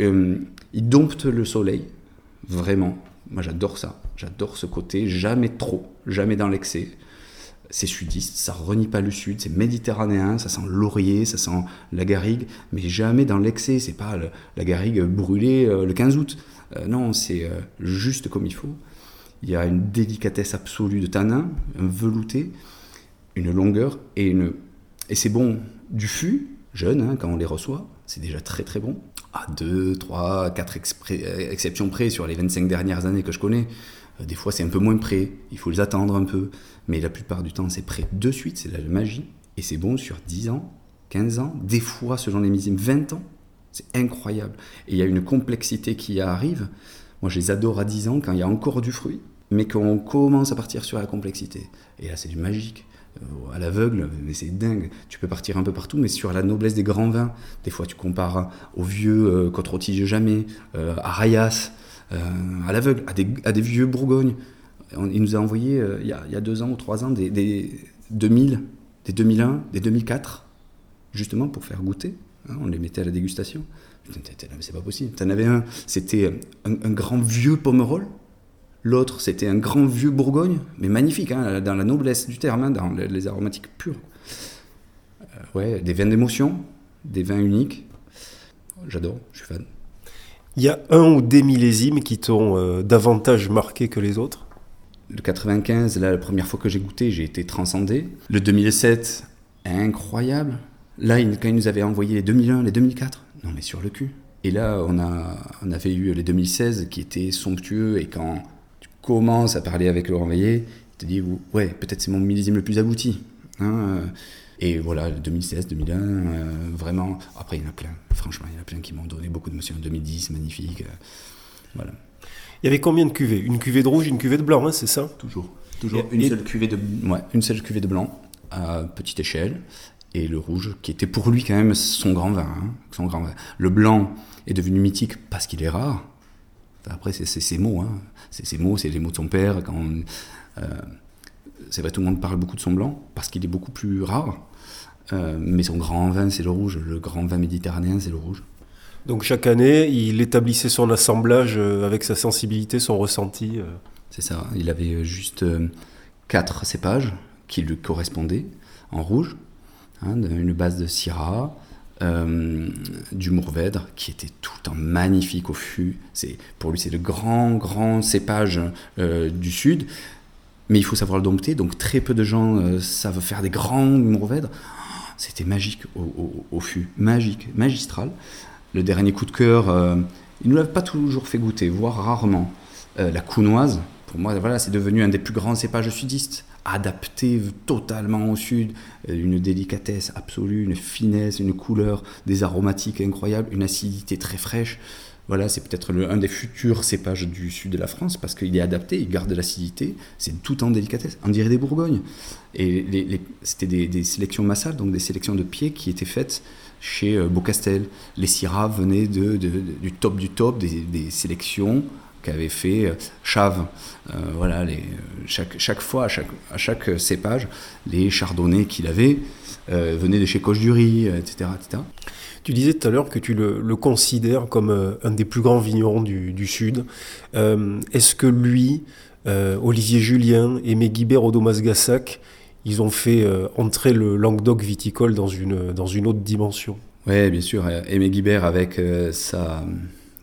Euh, il dompte le soleil, vraiment. Moi j'adore ça, j'adore ce côté, jamais trop, jamais dans l'excès. C'est sudiste, ça renie pas le sud, c'est méditerranéen, ça sent laurier, ça sent la garrigue, mais jamais dans l'excès, c'est pas la garrigue brûlée euh, le 15 août. Euh, non, c'est juste comme il faut. Il y a une délicatesse absolue de tanin, un velouté, une longueur et une et c'est bon du fût, jeune, hein, quand on les reçoit, c'est déjà très très bon. À 2, 3, 4 exceptions près sur les 25 dernières années que je connais. Euh, des fois, c'est un peu moins près, il faut les attendre un peu. Mais la plupart du temps, c'est prêt de suite, c'est la magie. Et c'est bon sur 10 ans, 15 ans, des fois, selon les millésimes, 20 ans. C'est incroyable. Et il y a une complexité qui arrive. Moi, je les adore à 10 ans quand il y a encore du fruit, mais qu'on commence à partir sur la complexité. Et là, c'est du magique. Euh, à l'aveugle, mais c'est dingue. Tu peux partir un peu partout, mais sur la noblesse des grands vins. Des fois, tu compares aux vieux euh, Côte-Rôtie jamais, euh, à Rayas, à l'aveugle, à des, vieux Bourgogne. Il nous a envoyé, il, y a, deux ans ou trois ans, des, 2000, des 2001, des 2004, justement pour faire goûter. Hein, on les mettait à la dégustation. C'est pas possible. en avais un, c'était un, un grand vieux Pomerol, L'autre, c'était un grand vieux Bourgogne, mais magnifique, hein, dans la noblesse du terme, hein, dans les, aromatiques purs. Euh, ouais, des vins d'émotion, des vins uniques. J'adore, je suis fan. Il y a un ou des millésimes qui t'ont euh, davantage marqué que les autres? Le 95, là, la première fois que j'ai goûté, j'ai été transcendé. Le 2007, incroyable. Là, quand il nous avait envoyé les 2001, les 2004, non mais sur le cul. Et là, on, a, on avait eu les 2016 qui étaient somptueux et quand commence à parler avec Laurent Veillet, il te dit ouais, peut-être c'est mon millésime le plus abouti. Hein, euh. et voilà, 2016, 2001, euh, vraiment. Après, il y en a plein. Franchement, il y en a plein qui m'ont donné beaucoup d'émotions. 2010, magnifique. Euh, voilà. Il y avait combien de cuvées? Une cuvée de rouge, une cuvée de blanc, hein, c'est ça? Toujours. Toujours une, seule cuvée de, ouais, une seule cuvée de blanc à petite échelle. Et le rouge, qui était pour lui quand même son grand vin. Hein, son grand vin. Le blanc est devenu mythique parce qu'il est rare. Après, c'est ses mots. Hein. C'est ses mots, c'est les mots de son père. Quand euh, c'est vrai, tout le monde parle beaucoup de son blanc parce qu'il est beaucoup plus rare. Euh, mais son grand vin, c'est le rouge. Le grand vin méditerranéen, c'est le rouge. Donc chaque année, il établissait son assemblage euh, avec sa sensibilité, son ressenti. C'est ça. Il avait juste quatre cépages qui lui correspondaient en rouge. Hein, une base de Syrah, euh, du Mourvèdre, qui était tout en magnifique au fût. C'est, pour lui, c'est le grand, grand cépage euh, du sud. Mais il faut savoir le dompter, donc très peu de gens euh, savent faire des grands Mourvèdres. C'était magique au, fût, magique, magistral. Le dernier coup de cœur, il ne nous l'a pas toujours fait goûter, voire rarement. la counoise, pour moi, voilà, c'est devenu un des plus grands cépages sudistes adapté totalement au sud, euh, une délicatesse absolue, une finesse, une couleur, des aromatiques incroyables, une acidité très fraîche. Voilà, c'est peut-être un des futurs cépages du sud de la France parce qu'il est adapté, il garde l'acidité, c'est tout en délicatesse. On dirait des Bourgognes. Et c'était des, sélections massales, donc des sélections de pieds qui étaient faites chez euh, Beaucastel. Les Syrah venaient du top du top des sélections qu'avait fait euh, Chave. Euh, voilà, les, chaque, chaque fois, à chaque, à chaque cépage, les chardonnays qu'il avait euh, venaient de chez Coche-du-Riz, etc., etc. Tu disais tout à l'heure que tu le, le considères comme un des plus grands vignerons du, du Sud. Est-ce que lui, Olivier Julien, Aimé Guibert, Odomas Gassac, ils ont fait entrer le Languedoc viticole dans une, dans une autre dimension? Oui, bien sûr. Aimé Guibert avec sa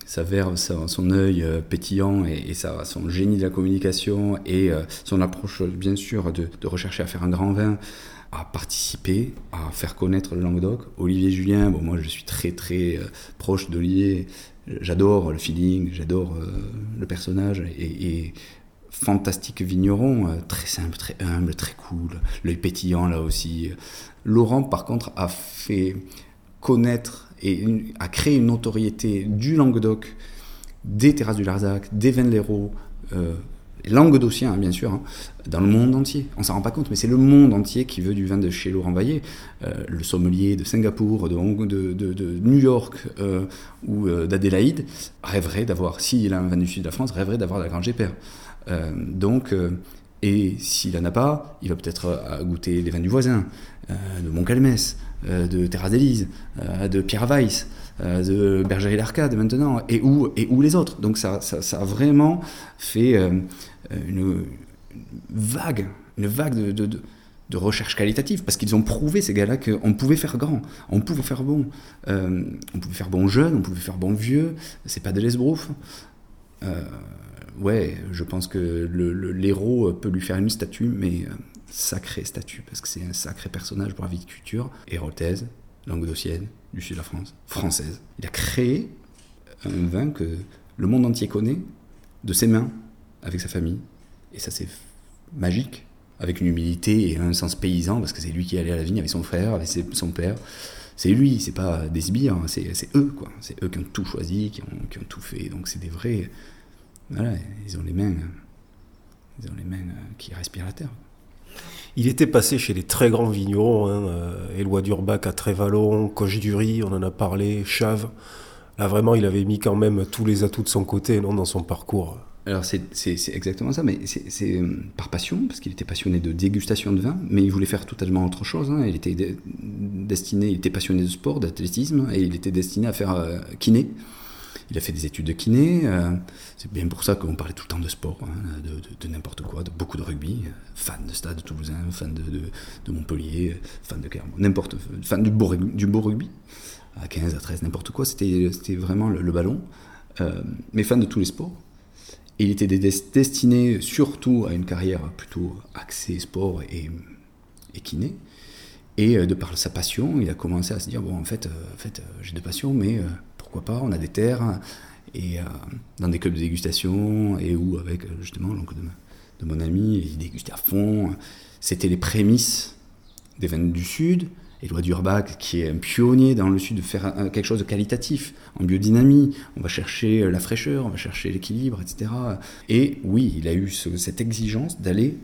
sa verve, son œil pétillant et, son génie de la communication et son approche, bien sûr, de, rechercher à faire un grand vin, à participer, à faire connaître le Languedoc. Olivier Julien, bon, moi je suis très très proche d'Olivier J'adore le feeling, j'adore euh, le personnage et, fantastique vigneron, euh, très simple, très humble, très cool, l'œil pétillant là aussi. Laurent, par contre, a fait connaître et a créé une notoriété du Languedoc, des terrasses du Larzac, des l'Hérault, euh, languedocien hein, bien sûr, hein, dans le monde entier. On s'en rend pas compte, mais c'est le monde entier qui veut du vin de chez Laurent Vaillé. Euh, le sommelier de Singapour, de, New York euh, ou euh, d'Adélaïde rêverait d'avoir, s'il a un vin du sud de la France, rêverait d'avoir la Grande Gépère. donc, et s'il n'en a pas, il va peut-être goûter les vins du voisin, de Montcalmès, de Terra d'Élise, de Pierre Weiss. de Bergerie l'Arcade maintenant, et où, et où les autres. Donc ça, ça, a vraiment fait euh, une, vague, une vague de, recherche qualitative, parce qu'ils ont prouvé, ces gars-là, qu'on pouvait faire grand, on pouvait faire bon. Euh, on pouvait faire bon jeune, on pouvait faire bon vieux, c'est pas de l'esbrouf. Euh, ouais, je pense que l'héros peut lui faire une statue, mais sacrée statue, parce que c'est un sacré personnage pour la vie de culture, héroltaise, languedocienne, du sud de la France, française. Il a créé un vin que le monde entier connaît, de ses mains, avec sa famille. Et ça, c'est magique, avec une humilité et un sens paysan, parce que c'est lui qui allait à la vigne avec son frère, avec son père. C'est lui, c'est pas des sbires, hein, c'est eux, quoi. C'est eux qui ont tout choisi, qui ont, qui ont tout fait. Donc c'est des vrais. Voilà, ils ont les mains. Ils ont les mains qui respirent la terre. Il était passé chez les très grands vignerons, hein, euh, Éloi Durbac à Trévalon, Coche Dury, on en a parlé, Chave. Là, vraiment, il avait mis quand même tous les atouts de son côté non, dans son parcours. Alors c'est exactement ça, mais c'est euh, par passion, parce qu'il était passionné de dégustation de vin, mais il voulait faire totalement autre chose. Hein. Il était destiné, il était passionné de sport, d'athlétisme, et il était destiné à faire euh, kiné. Il a fait des études de kiné. Euh, c'est bien pour ça qu'on parlait tout le temps de sport, hein, de, n'importe quoi, de beaucoup de rugby. Fan de Stade Toulousain, fan de, Montpellier, fan de Clermont, n'importe, fan du beau, rugby. À 15, à 13, n'importe quoi. C'était vraiment le, ballon. mais fan de tous les sports il était destiné surtout à une carrière plutôt axée sport et, kiné. Et euh, de par sa passion, il a commencé à se dire bon, en fait, euh, en fait euh, j'ai deux passions, mais pas On a des terres et dans des clubs de dégustation et où avec justement l'oncle de, mon ami, il dégustait à fond. C'était les prémices des vins du Sud. Éloi Durbach, qui est un pionnier dans le sud de faire quelque chose de qualitatif, en biodynamie. On va chercher euh, la fraîcheur, on va chercher l'équilibre, etc. Et oui, il a eu cette exigence d'aller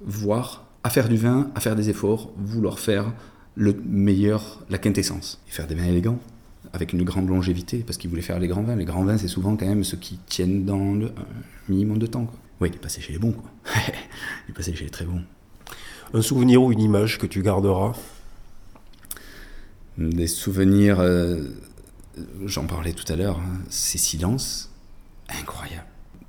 voir, à faire du vin, à faire des efforts, vouloir faire le meilleur, la quintessence. Et faire des vins élégants, avec une grande longévité, parce qu'il voulait faire les grands vins. Les grands vins, c'est souvent quand même ceux qui tiennent dans le minimum de temps. Quoi. Oui, il est passé chez les bons. Quoi. il est passé chez les très bons. Un souvenir ou une image que tu garderas? Des souvenirs, euh, j'en parlais tout à l'heure, hein, ces silences incroyables.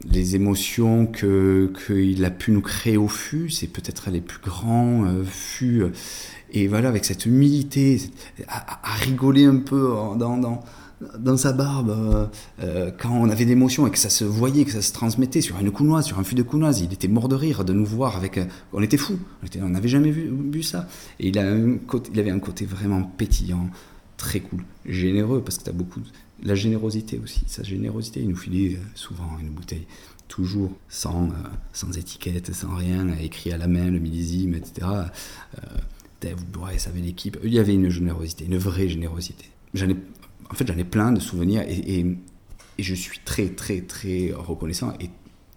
Les émotions qu'il a pu nous créer au fût, c'est peut-être les plus grands euh, fûts. Et voilà, avec cette humilité, à, rigoler un peu dans, dans, dans sa barbe, euh, euh, quand on avait d'émotions et que ça se voyait, que ça se transmettait sur une counoise, sur un fût de counoise, il était mort de rire de nous voir avec. Euh, on était fous, on n'avait jamais vu, vu, ça. Et il, a il avait un côté vraiment pétillant, très cool, généreux, parce que tu as beaucoup. De, la générosité aussi, sa générosité, il nous filait souvent une bouteille, toujours sans, sans étiquette, sans rien, écrit à la main, le millésime, etc. vous pourrez savez l'équipe. Il y avait une générosité, une vraie générosité. J'en ai en fait, j'en ai plein de souvenirs et, je suis très, très, très reconnaissant et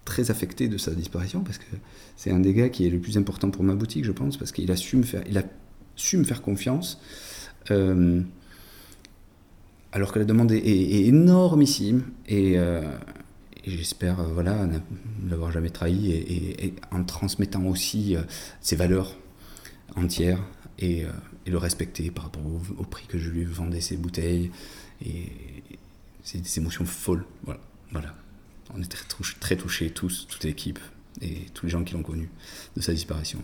très affecté de sa disparition parce que c'est un des gars qui est le plus important pour ma boutique, je pense, parce qu'il a su me faire, a faire confiance. Euh, alors que la demande est, énormissime et, euh, j'espère euh, voilà ne l'avoir jamais trahi et, en transmettant aussi ses valeurs entières et, le respecter par rapport au, prix que je lui vendais ses bouteilles et c'est des émotions folles. Voilà. voilà. On était très, touchés, très touchés tous, toute l'équipe et tous les gens qui l'ont connu, de sa disparition.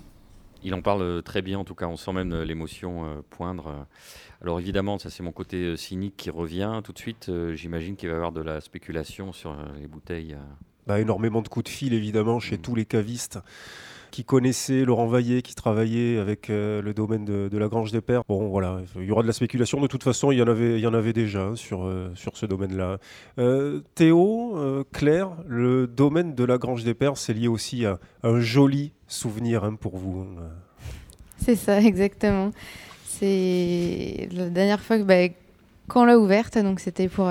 Il en parle très bien, en tout cas, on sent même l'émotion poindre. Alors évidemment, ça c'est mon côté cynique qui revient tout de suite. J'imagine qu'il va y avoir de la spéculation sur les bouteilles. Bah, énormément de coups de fil, évidemment, chez mm. tous les cavistes qui connaissaient Laurent Vaillet, qui travaillait avec euh, le domaine de, la Grange des Pères. Bon, voilà, il y aura de la spéculation. De toute façon, il y en avait, il y en avait déjà hein, sur, euh, sur ce domaine-là. Euh, Théo, Claire, le domaine de la Grange des Pères, c'est lié aussi à un joli souvenir hein, pour vous. Hein. C'est ça, exactement. C'est la dernière fois que, bah, quand l'a ouverte, donc c'était pour,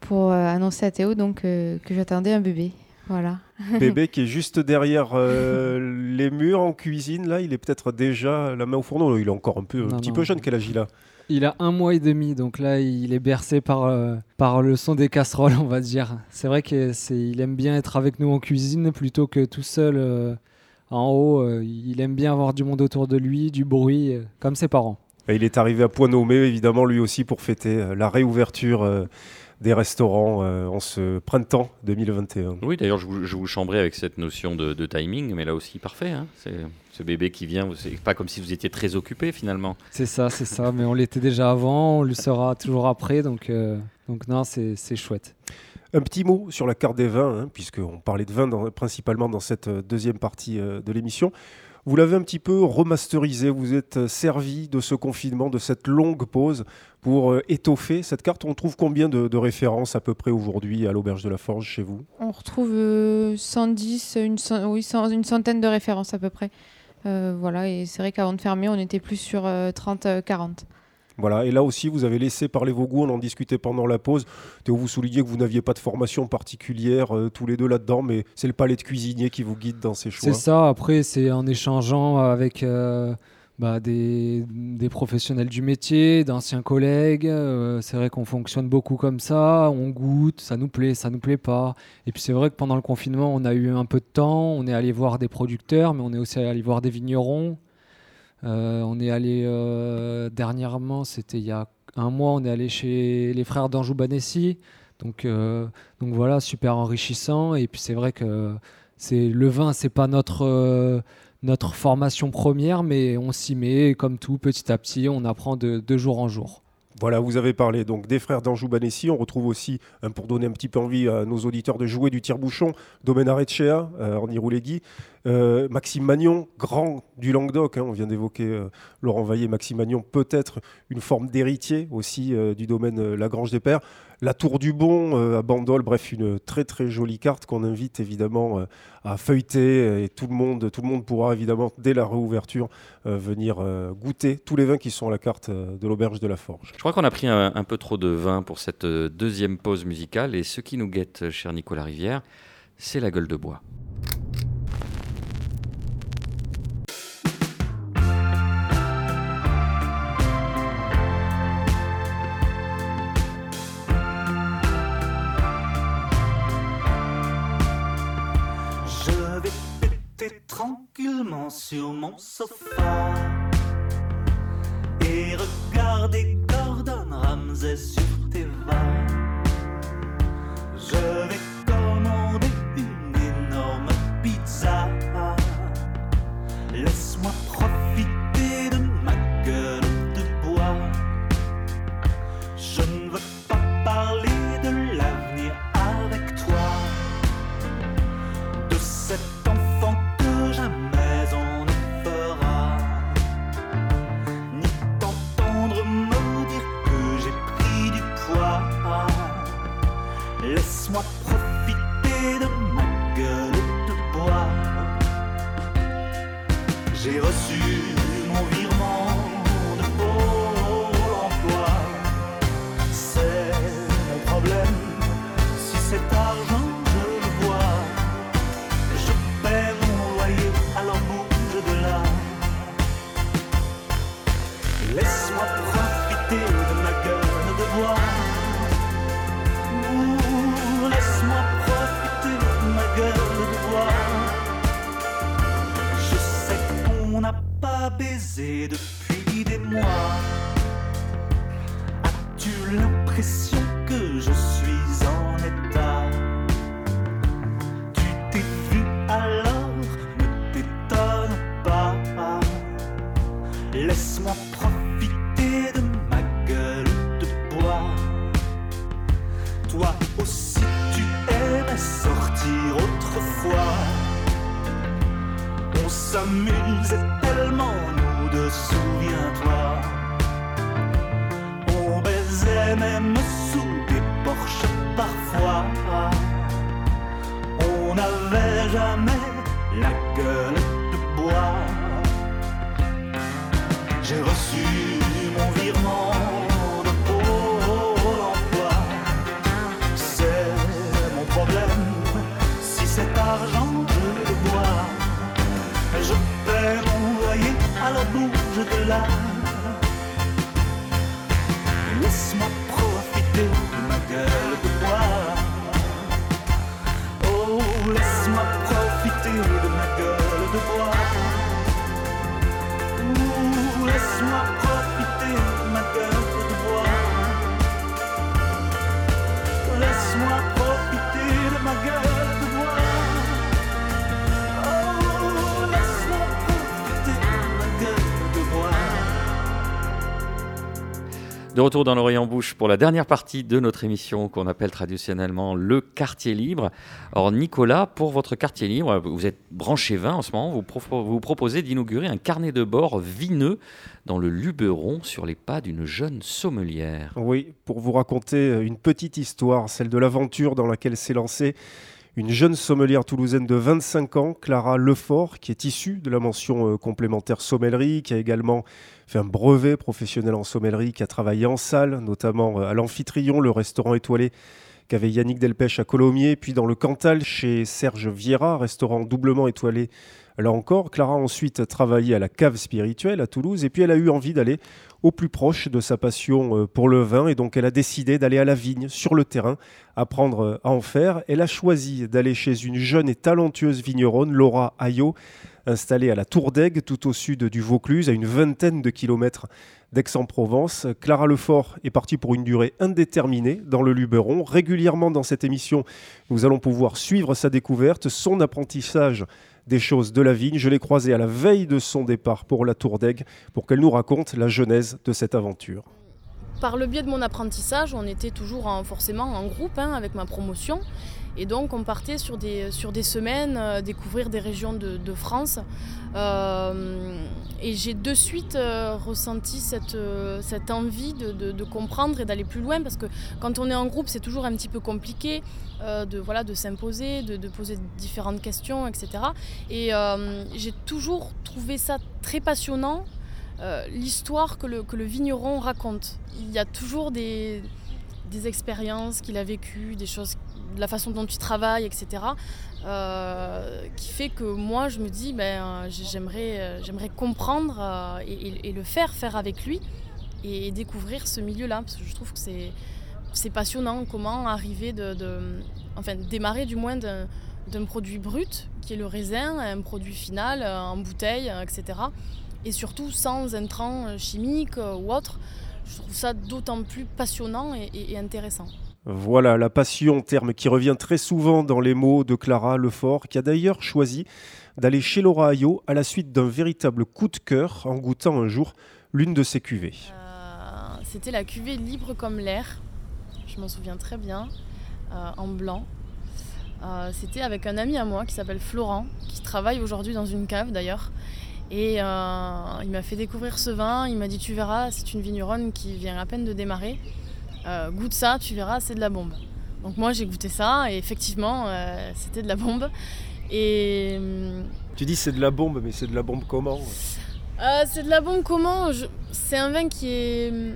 pour annoncer à Théo donc, que j'attendais un bébé. Voilà. Bébé qui est juste derrière euh, les murs en cuisine, là, il est peut-être déjà la main au fourneau. Il est encore un, peu, un petit peu jeune. Quel âge il a il a un mois et demi, donc là il est bercé par, euh, par le son des casseroles, on va dire. C'est vrai qu'il aime bien être avec nous en cuisine plutôt que tout seul euh, en haut. il aime bien avoir du monde autour de lui, du bruit, comme ses parents. Et il est arrivé à point nommé, évidemment, lui aussi pour fêter la réouverture des restaurants euh, en ce printemps 2021. Oui, d'ailleurs, je, vous chambrais avec cette notion de, timing, mais là aussi parfait. Hein. c'est ce bébé qui vient, c'est pas comme si vous étiez très occupé finalement. C'est ça, c'est ça, mais on l'était déjà avant, on le sera toujours après, donc, euh, donc non, c'est chouette. Un petit mot sur la carte des vins, hein, puisqu'on parlait de vin principalement dans cette euh, deuxième partie de l'émission. Vous l'avez un petit peu remasterisé, vous êtes servi de ce confinement, de cette longue pause pour euh, étoffer cette carte. On trouve combien de, références à peu près aujourd'hui à l'Auberge de la Forge chez vous? On retrouve 110, euh, une, oui, une centaine de références à peu près. Euh, voilà, et c'est vrai qu'avant de fermer, on était plus sur 30-40. Voilà, et là aussi, vous avez laissé parler vos goûts, on en discutait pendant la pause. Théo, vous soulignez que vous n'aviez pas de formation particulière euh, tous les deux là-dedans, mais c'est le palais de cuisinier qui vous guide dans ces choix. C'est ça, après, c'est en échangeant avec euh, bah, des, professionnels du métier, d'anciens collègues. Euh, c'est vrai qu'on fonctionne beaucoup comme ça, on goûte, ça nous plaît, ça nous plaît pas. Et puis c'est vrai que pendant le confinement, on a eu un peu de temps, on est allé voir des producteurs, mais on est aussi allé voir des vignerons. Euh, on est allé euh, dernièrement, c'était il y a un mois, on est allé chez les frères d'Anjou Banessi. Donc, euh, donc voilà, super enrichissant. Et puis c'est vrai que c'est le vin, c'est pas notre notre formation première, mais on s'y met comme tout petit à petit, on apprend de, de jour en jour. Voilà, vous avez parlé donc des frères d'Anjou Banessi. On retrouve aussi, hein, pour donner un petit peu envie à nos auditeurs de jouer du tire-bouchon, Domaine Arecea, euh, Orny euh, Maxime Magnon, grand du Languedoc. Hein, on vient d'évoquer euh, Laurent Vaillé. Maxime Magnon, peut-être une forme d'héritier aussi du domaine Lagrange des Pères. La Tour du Bon à Bandol, bref, une très très jolie carte qu'on invite évidemment à feuilleter et tout le monde, tout le monde pourra évidemment dès la réouverture venir goûter tous les vins qui sont à la carte de l'auberge de la Forge. Je crois qu'on a pris un, un, peu trop de vin pour cette deuxième pause musicale et ce qui nous guette, cher Nicolas Rivière, c'est la gueule de bois. Sofa. Et regarder Gordon Ramsay De retour dans l'Orient Bouche pour la dernière partie de notre émission qu'on appelle traditionnellement le quartier libre. Or Nicolas, pour votre quartier libre, vous êtes branché vin en ce moment, vous, vous proposez d'inaugurer un carnet de bord vineux dans le Luberon sur les pas d'une jeune sommelière. Oui, pour vous raconter une petite histoire, celle de l'aventure dans laquelle s'est lancée une jeune sommelière toulousaine de 25 ans, Clara Lefort, qui est issue de la mention euh, complémentaire sommellerie, qui a également fait un brevet professionnel en sommellerie, qui a travaillé en salle, notamment euh, à l'Amphitryon, le restaurant étoilé qu'avait Yannick Delpech à Colomiers, puis dans le Cantal chez Serge Vieira, restaurant doublement étoilé là encore. Clara a ensuite travaillé à la cave spirituelle à Toulouse, et puis elle a eu envie d'aller au plus proche de sa passion euh, pour le vin, et donc elle a décidé d'aller à la vigne, sur le terrain, apprendre euh, à en faire. Elle a choisi d'aller chez une jeune et talentueuse vigneronne, Laura Ayot, installée à la Tour d'Aigue, tout au sud du Vaucluse, à une vingtaine de kilomètres d'Aix-en-Provence. Clara Lefort est partie pour une durée indéterminée dans le Luberon. Régulièrement dans cette émission, nous allons pouvoir suivre sa découverte, son apprentissage des choses de la vigne. Je l'ai croisée à la veille de son départ pour la Tour d'Aigue pour qu'elle nous raconte la genèse de cette aventure. Par le biais de mon apprentissage, on était toujours en- forcément en groupe hein, avec ma promotion. Et donc on partait sur des, sur des semaines euh, découvrir des régions de, France. Euh, et j'ai de suite euh, ressenti cette, cette envie de, de- de comprendre et d'aller plus loin parce que quand on est en groupe c'est toujours un petit peu compliqué de, voilà, de s'imposer, de, poser différentes questions, etc. Et j'ai toujours trouvé ça très passionnant l'histoire que le, que le vigneron raconte. Il y a toujours des, des expériences qu'il a vécues, des choses, la façon dont il travaille, etc. euh, qui fait que moi, je me dis, ben, euh, j'aimerais, euh, j'aimerais comprendre et, le faire, faire avec lui et, découvrir ce milieu-là, parce que je trouve que c'est, c'est passionnant comment arriver de, de- enfin, démarrer du moins d'un, d'un produit brut, qui est le raisin, à un produit final en bouteille, etc et surtout sans intrants chimiques ou autres. Je trouve ça d'autant plus passionnant et intéressant. Voilà, la passion, terme qui revient très souvent dans les mots de Clara Lefort, qui a d'ailleurs choisi d'aller chez Laura Ayot à la suite d'un véritable coup de cœur en goûtant un jour l'une de ses cuvées. Euh, C'était la cuvée libre comme l'air, je m'en souviens très bien, euh, en blanc. Euh, C'était avec un ami à moi qui s'appelle Florent, qui travaille aujourd'hui dans une cave d'ailleurs. Et il m'a fait découvrir ce vin, il m'a dit tu verras, c'est une vigneronne qui vient à peine de démarrer. Euh, goûte ça, tu verras, c'est de la bombe. Donc moi j'ai goûté ça et effectivement euh, c'était de la bombe. Et Tu dis c'est de la bombe, mais c'est de la bombe comment? Euh, c'est de la bombe comment? Je- C'est un vin qui est hum,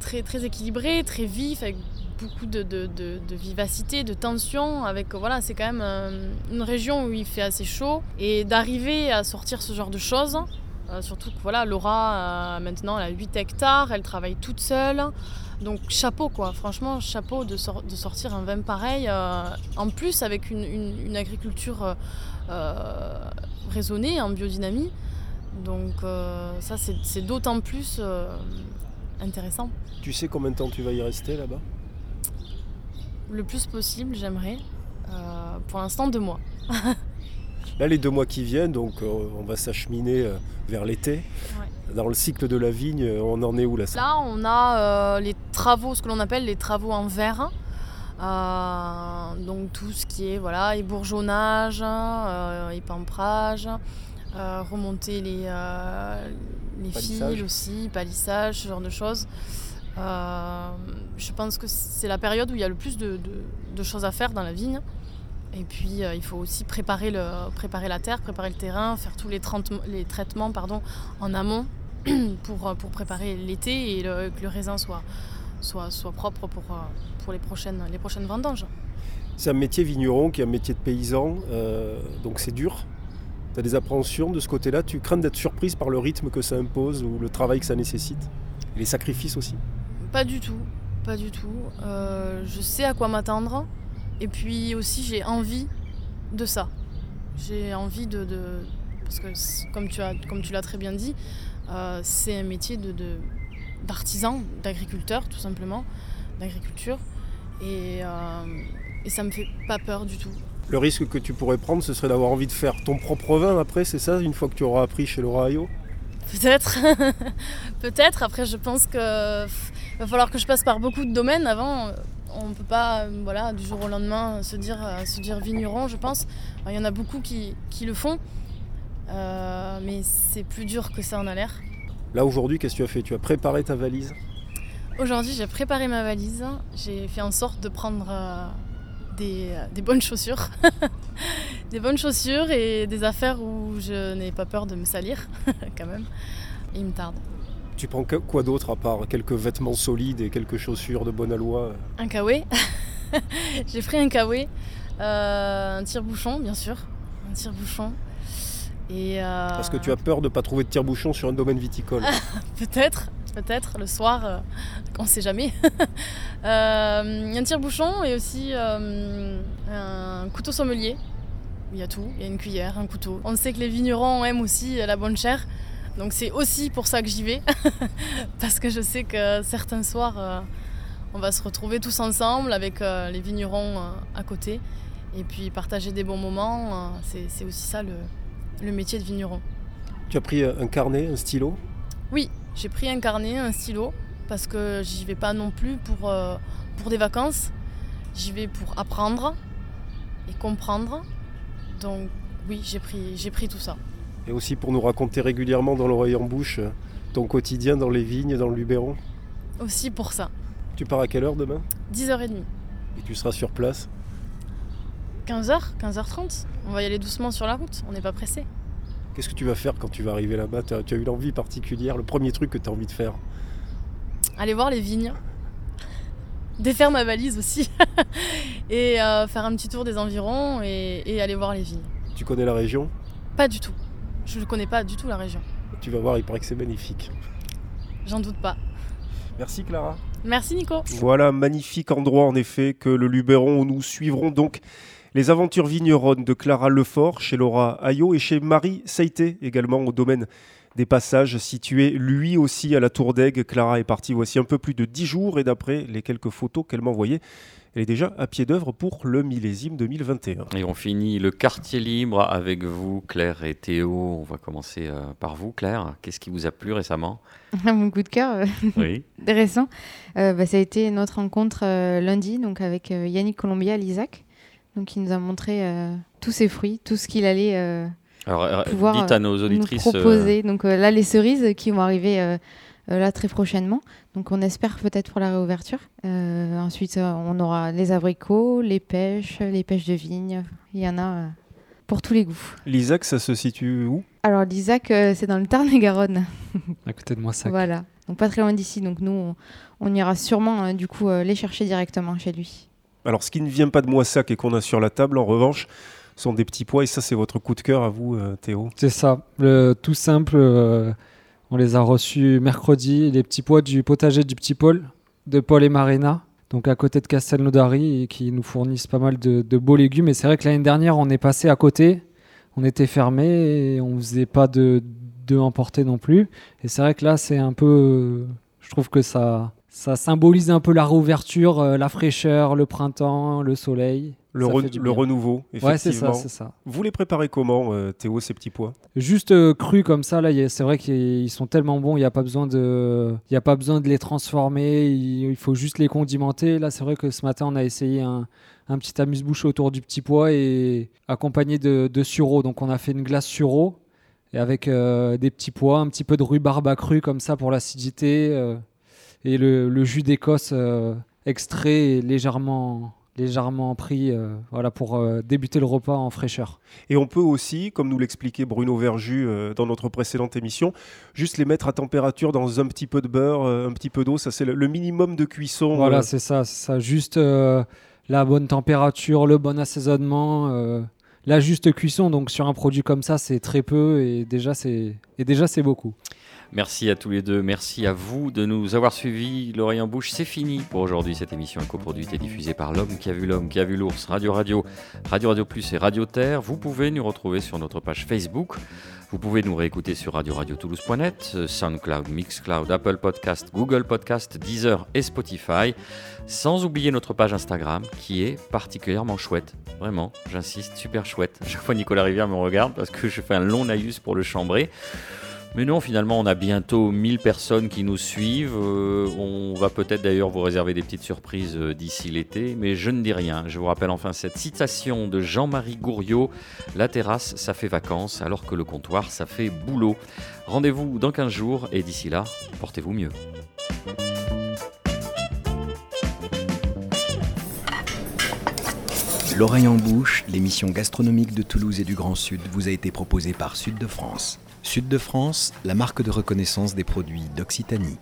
très, très équilibré, très vif, avec beaucoup de, de- de- de vivacité, de tension. Avec, voilà, c'est quand même une région où il fait assez chaud. Et d'arriver à sortir ce genre de choses, euh, surtout que voilà, Laura, euh, maintenant, elle a 8 hectares, elle travaille toute seule. Donc chapeau quoi, franchement chapeau de, sor- de sortir un vin pareil, euh, en plus avec une, une- une agriculture euh, euh, raisonnée en biodynamie. Donc euh, ça c'est d'autant plus intéressant. Tu sais combien de temps tu vas y rester là-bas? Le plus possible j'aimerais. Pour l'instant deux mois. Là, les deux mois qui viennent, donc on va s'acheminer vers l'été. Dans le cycle de la vigne, on en est où là Là, on a euh, les travaux, ce que l'on appelle les travaux en verre. Euh, donc tout ce qui est voilà, ébourgeonnage, euh, épamprage, remonter les, les fils aussi, palissage, ce genre de choses. Euh, je pense que c'est la période où il y a le plus de, de- de choses à faire dans la vigne. Et puis euh, il faut aussi préparer, le, préparer la terre, préparer le terrain, faire tous les, traitements- les traitements pardon, en amont pour, euh, pour préparer l'été et le- que le raisin soit, soit, soit propre pour, euh, pour les, prochaines, les prochaines vendanges. C'est un métier vigneron qui est un métier de paysan, euh, donc c'est dur. Tu as des appréhensions de ce côté-là? Tu crains d'être surprise par le rythme que ça impose ou le travail que ça nécessite? Et les sacrifices aussi? Pas du tout, pas du tout. Euh, je sais à quoi m'attendre. Et puis aussi, j'ai envie de ça. J'ai envie de, de- Parce que, comme tu, as, comme tu l'as très bien dit, euh, c'est un métier de, de- d'artisan, d'agriculteur, tout simplement, d'agriculture. Et, euh, et ça me fait pas peur du tout. Le risque que tu pourrais prendre, ce serait d'avoir envie de faire ton propre vin après, c'est ça, une fois que tu auras appris chez Laura Peut-être. Peut-être. Après, je pense que va falloir que je passe par beaucoup de domaines avant. On ne peut pas, euh, voilà, du jour au lendemain, se dire, euh, se dire vigneron, je pense. Il y en a beaucoup qui, qui le font. Euh, mais c'est plus dur que ça en a l'air. Là aujourd'hui, qu'est-ce que tu as fait? Tu as préparé ta valise? Aujourd'hui, j'ai préparé ma valise. J'ai fait en sorte de prendre euh, des, des bonnes chaussures. des bonnes chaussures et des affaires où je n'ai pas peur de me salir, quand même. Et il me tarde. Tu prends quoi d'autre à part quelques vêtements solides et quelques chaussures de bonne aloi Un kawé. J'ai pris un kawé, euh, un tire-bouchon, bien sûr. Un tire-bouchon. Et euh, Parce que tu as peur de ne pas trouver de tire-bouchon sur un domaine viticole. Peut-être, peut-être, le soir, euh, on sait jamais. Un tire-bouchon et aussi un couteau sommelier. Il y a tout, il y a une cuillère, un couteau. On sait que les vignerons aiment aussi la bonne chair. Donc c'est aussi pour ça que j'y vais. Parce que je sais que certains soirs, euh, on va se retrouver tous ensemble avec euh, les vignerons euh, à côté. Et puis partager des bons moments, c'est aussi ça le, le métier de vigneron. tu as pris un carnet, un stylo? Oui, j'ai pris un carnet, un stylo, parce que j'y vais pas non plus pour, pour des vacances. J'y vais pour apprendre et comprendre. Donc oui, j'ai pris, j'ai pris tout ça. Et aussi pour nous raconter régulièrement dans l'oreille en bouche euh, ton quotidien dans les vignes, dans le Luberon. Aussi pour ça. Tu pars à quelle heure demain? 10h30. Et tu seras sur place? 15h, 15h30. On va y aller doucement sur la route, on n'est pas pressé. Qu'est-ce que tu vas faire quand tu vas arriver là-bas? Tu as, tu as eu l'envie particulière, le premier truc que tu as envie de faire? Aller voir les vignes. Défaire ma valise aussi. et euh, faire un petit tour des environs et, et aller voir les vignes. Tu connais la région? Pas du tout. Je ne connais pas du tout la région. Tu vas voir, il paraît que c'est magnifique. J'en doute pas. Merci Clara. Merci Nico. Voilà, magnifique endroit en effet que le Luberon où nous suivrons donc les aventures vigneronnes de Clara Lefort chez Laura Ayot et chez Marie Saïté également au domaine des passages situé lui aussi à la Tour d'Aigue. Clara est partie voici un peu plus de 10 jours et d'après les quelques photos qu'elle m'a envoyées, elle est déjà à pied d'œuvre pour le millésime 2021. Et on finit le quartier libre avec vous, Claire et Théo. On va commencer euh, par vous, Claire. Qu'est-ce qui vous a plu récemment? Mon coup de cœur euh, Oui. récent, euh, bah, ça a été notre rencontre euh, lundi donc avec euh, Yannick Colombier à l'Isaac. Donc il nous a montré euh, tous ses fruits, tout ce qu'il allait Alors, pouvoir dites à nos nous auditrices. euh, proposer. Donc euh, là, les cerises qui vont arriver là très prochainement. Donc on espère peut-être pour la réouverture. Euh, ensuite, euh, on aura les abricots, les pêches, les pêches de vigne. Il y en a euh, pour tous les goûts. L'Isaac, ça se situe où? Alors l'Isaac, euh, c'est dans le Tarn-et-Garonne. à côté de moi, ça. Voilà. Donc pas très loin d'ici. Donc nous, on, on ira sûrement euh, du coup euh, les chercher directement chez lui. Alors ce qui ne vient pas de Moissac et qu'on a sur la table en revanche sont des petits pois et ça c'est votre coup de cœur à vous euh, Théo? C'est ça, le, tout simple. On les a reçus mercredi, les petits pois du potager du petit Paul, de Paul et Marina, donc à côté de Castelnaudary, qui nous fournissent pas mal de, beaux légumes. Et c'est vrai que l'année dernière, on est passé à côté, on était fermé et on faisait pas de, de emporter non plus. Et c'est vrai que là, c'est un peu. je trouve que ça, ça symbolise un peu la réouverture, euh, la fraîcheur, le printemps, le soleil. Le, re- renouveau, Ouais, c'est ça, effectivement. c'est ça. Vous les préparez comment, euh, Théo, ces petits pois? Juste euh, crus comme ça, là, c'est vrai qu'ils sont tellement bons, il n'y a pas besoin de, il y a pas besoin de les transformer, il, faut juste les condimenter. Là, c'est vrai que ce matin, on a essayé un, un petit amuse-bouche autour du petit pois et accompagné de, de sureau. Donc, on a fait une glace sureau et avec euh, des petits pois, un petit peu de rhubarbe cru comme ça pour l'acidité et le, le jus d'Écosse extrait et légèrement, légèrement pris, euh, voilà, pour euh, débuter le repas en fraîcheur. Et on peut aussi, comme nous l'expliquait Bruno Verju euh, dans notre précédente émission, juste les mettre à température dans un petit peu de beurre, un petit peu d'eau. Ça, c'est le, le minimum de cuisson. Voilà, c'est ça, ça. Juste la bonne température, le bon assaisonnement, la juste cuisson. Donc sur un produit comme ça, c'est très peu et déjà c'est et déjà c'est beaucoup. Merci à tous les deux, merci à vous de nous avoir suivis. L'oreille en bouche, c'est fini pour aujourd'hui. Cette émission est coproduite et diffusée par l'homme qui a vu l'homme, qui a vu l'ours, Radio Radio, Radio Radio Plus et Radio Terre. Vous pouvez nous retrouver sur notre page Facebook. Vous pouvez nous réécouter sur radio radio toulouse.net, SoundCloud, Mixcloud, Apple Podcast, Google Podcast, Deezer et Spotify. Sans oublier notre page Instagram qui est particulièrement chouette. Vraiment, j'insiste, super chouette. Chaque fois, Nicolas Rivière me regarde parce que je fais un long naïus pour le chambrer. Mais non, finalement, on a bientôt 1000 personnes qui nous suivent. Euh, on va peut-être d'ailleurs vous réserver des petites surprises euh, d'ici l'été, mais je ne dis rien. Je vous rappelle enfin cette citation de Jean-Marie Gouriot La terrasse, ça fait vacances, alors que le comptoir, ça fait boulot. Rendez-vous dans 15 jours, et d'ici là, portez-vous mieux. L'oreille en bouche, l'émission gastronomique de Toulouse et du Grand Sud vous a été proposée par Sud de France. Sud de France, la marque de reconnaissance des produits d'Occitanie.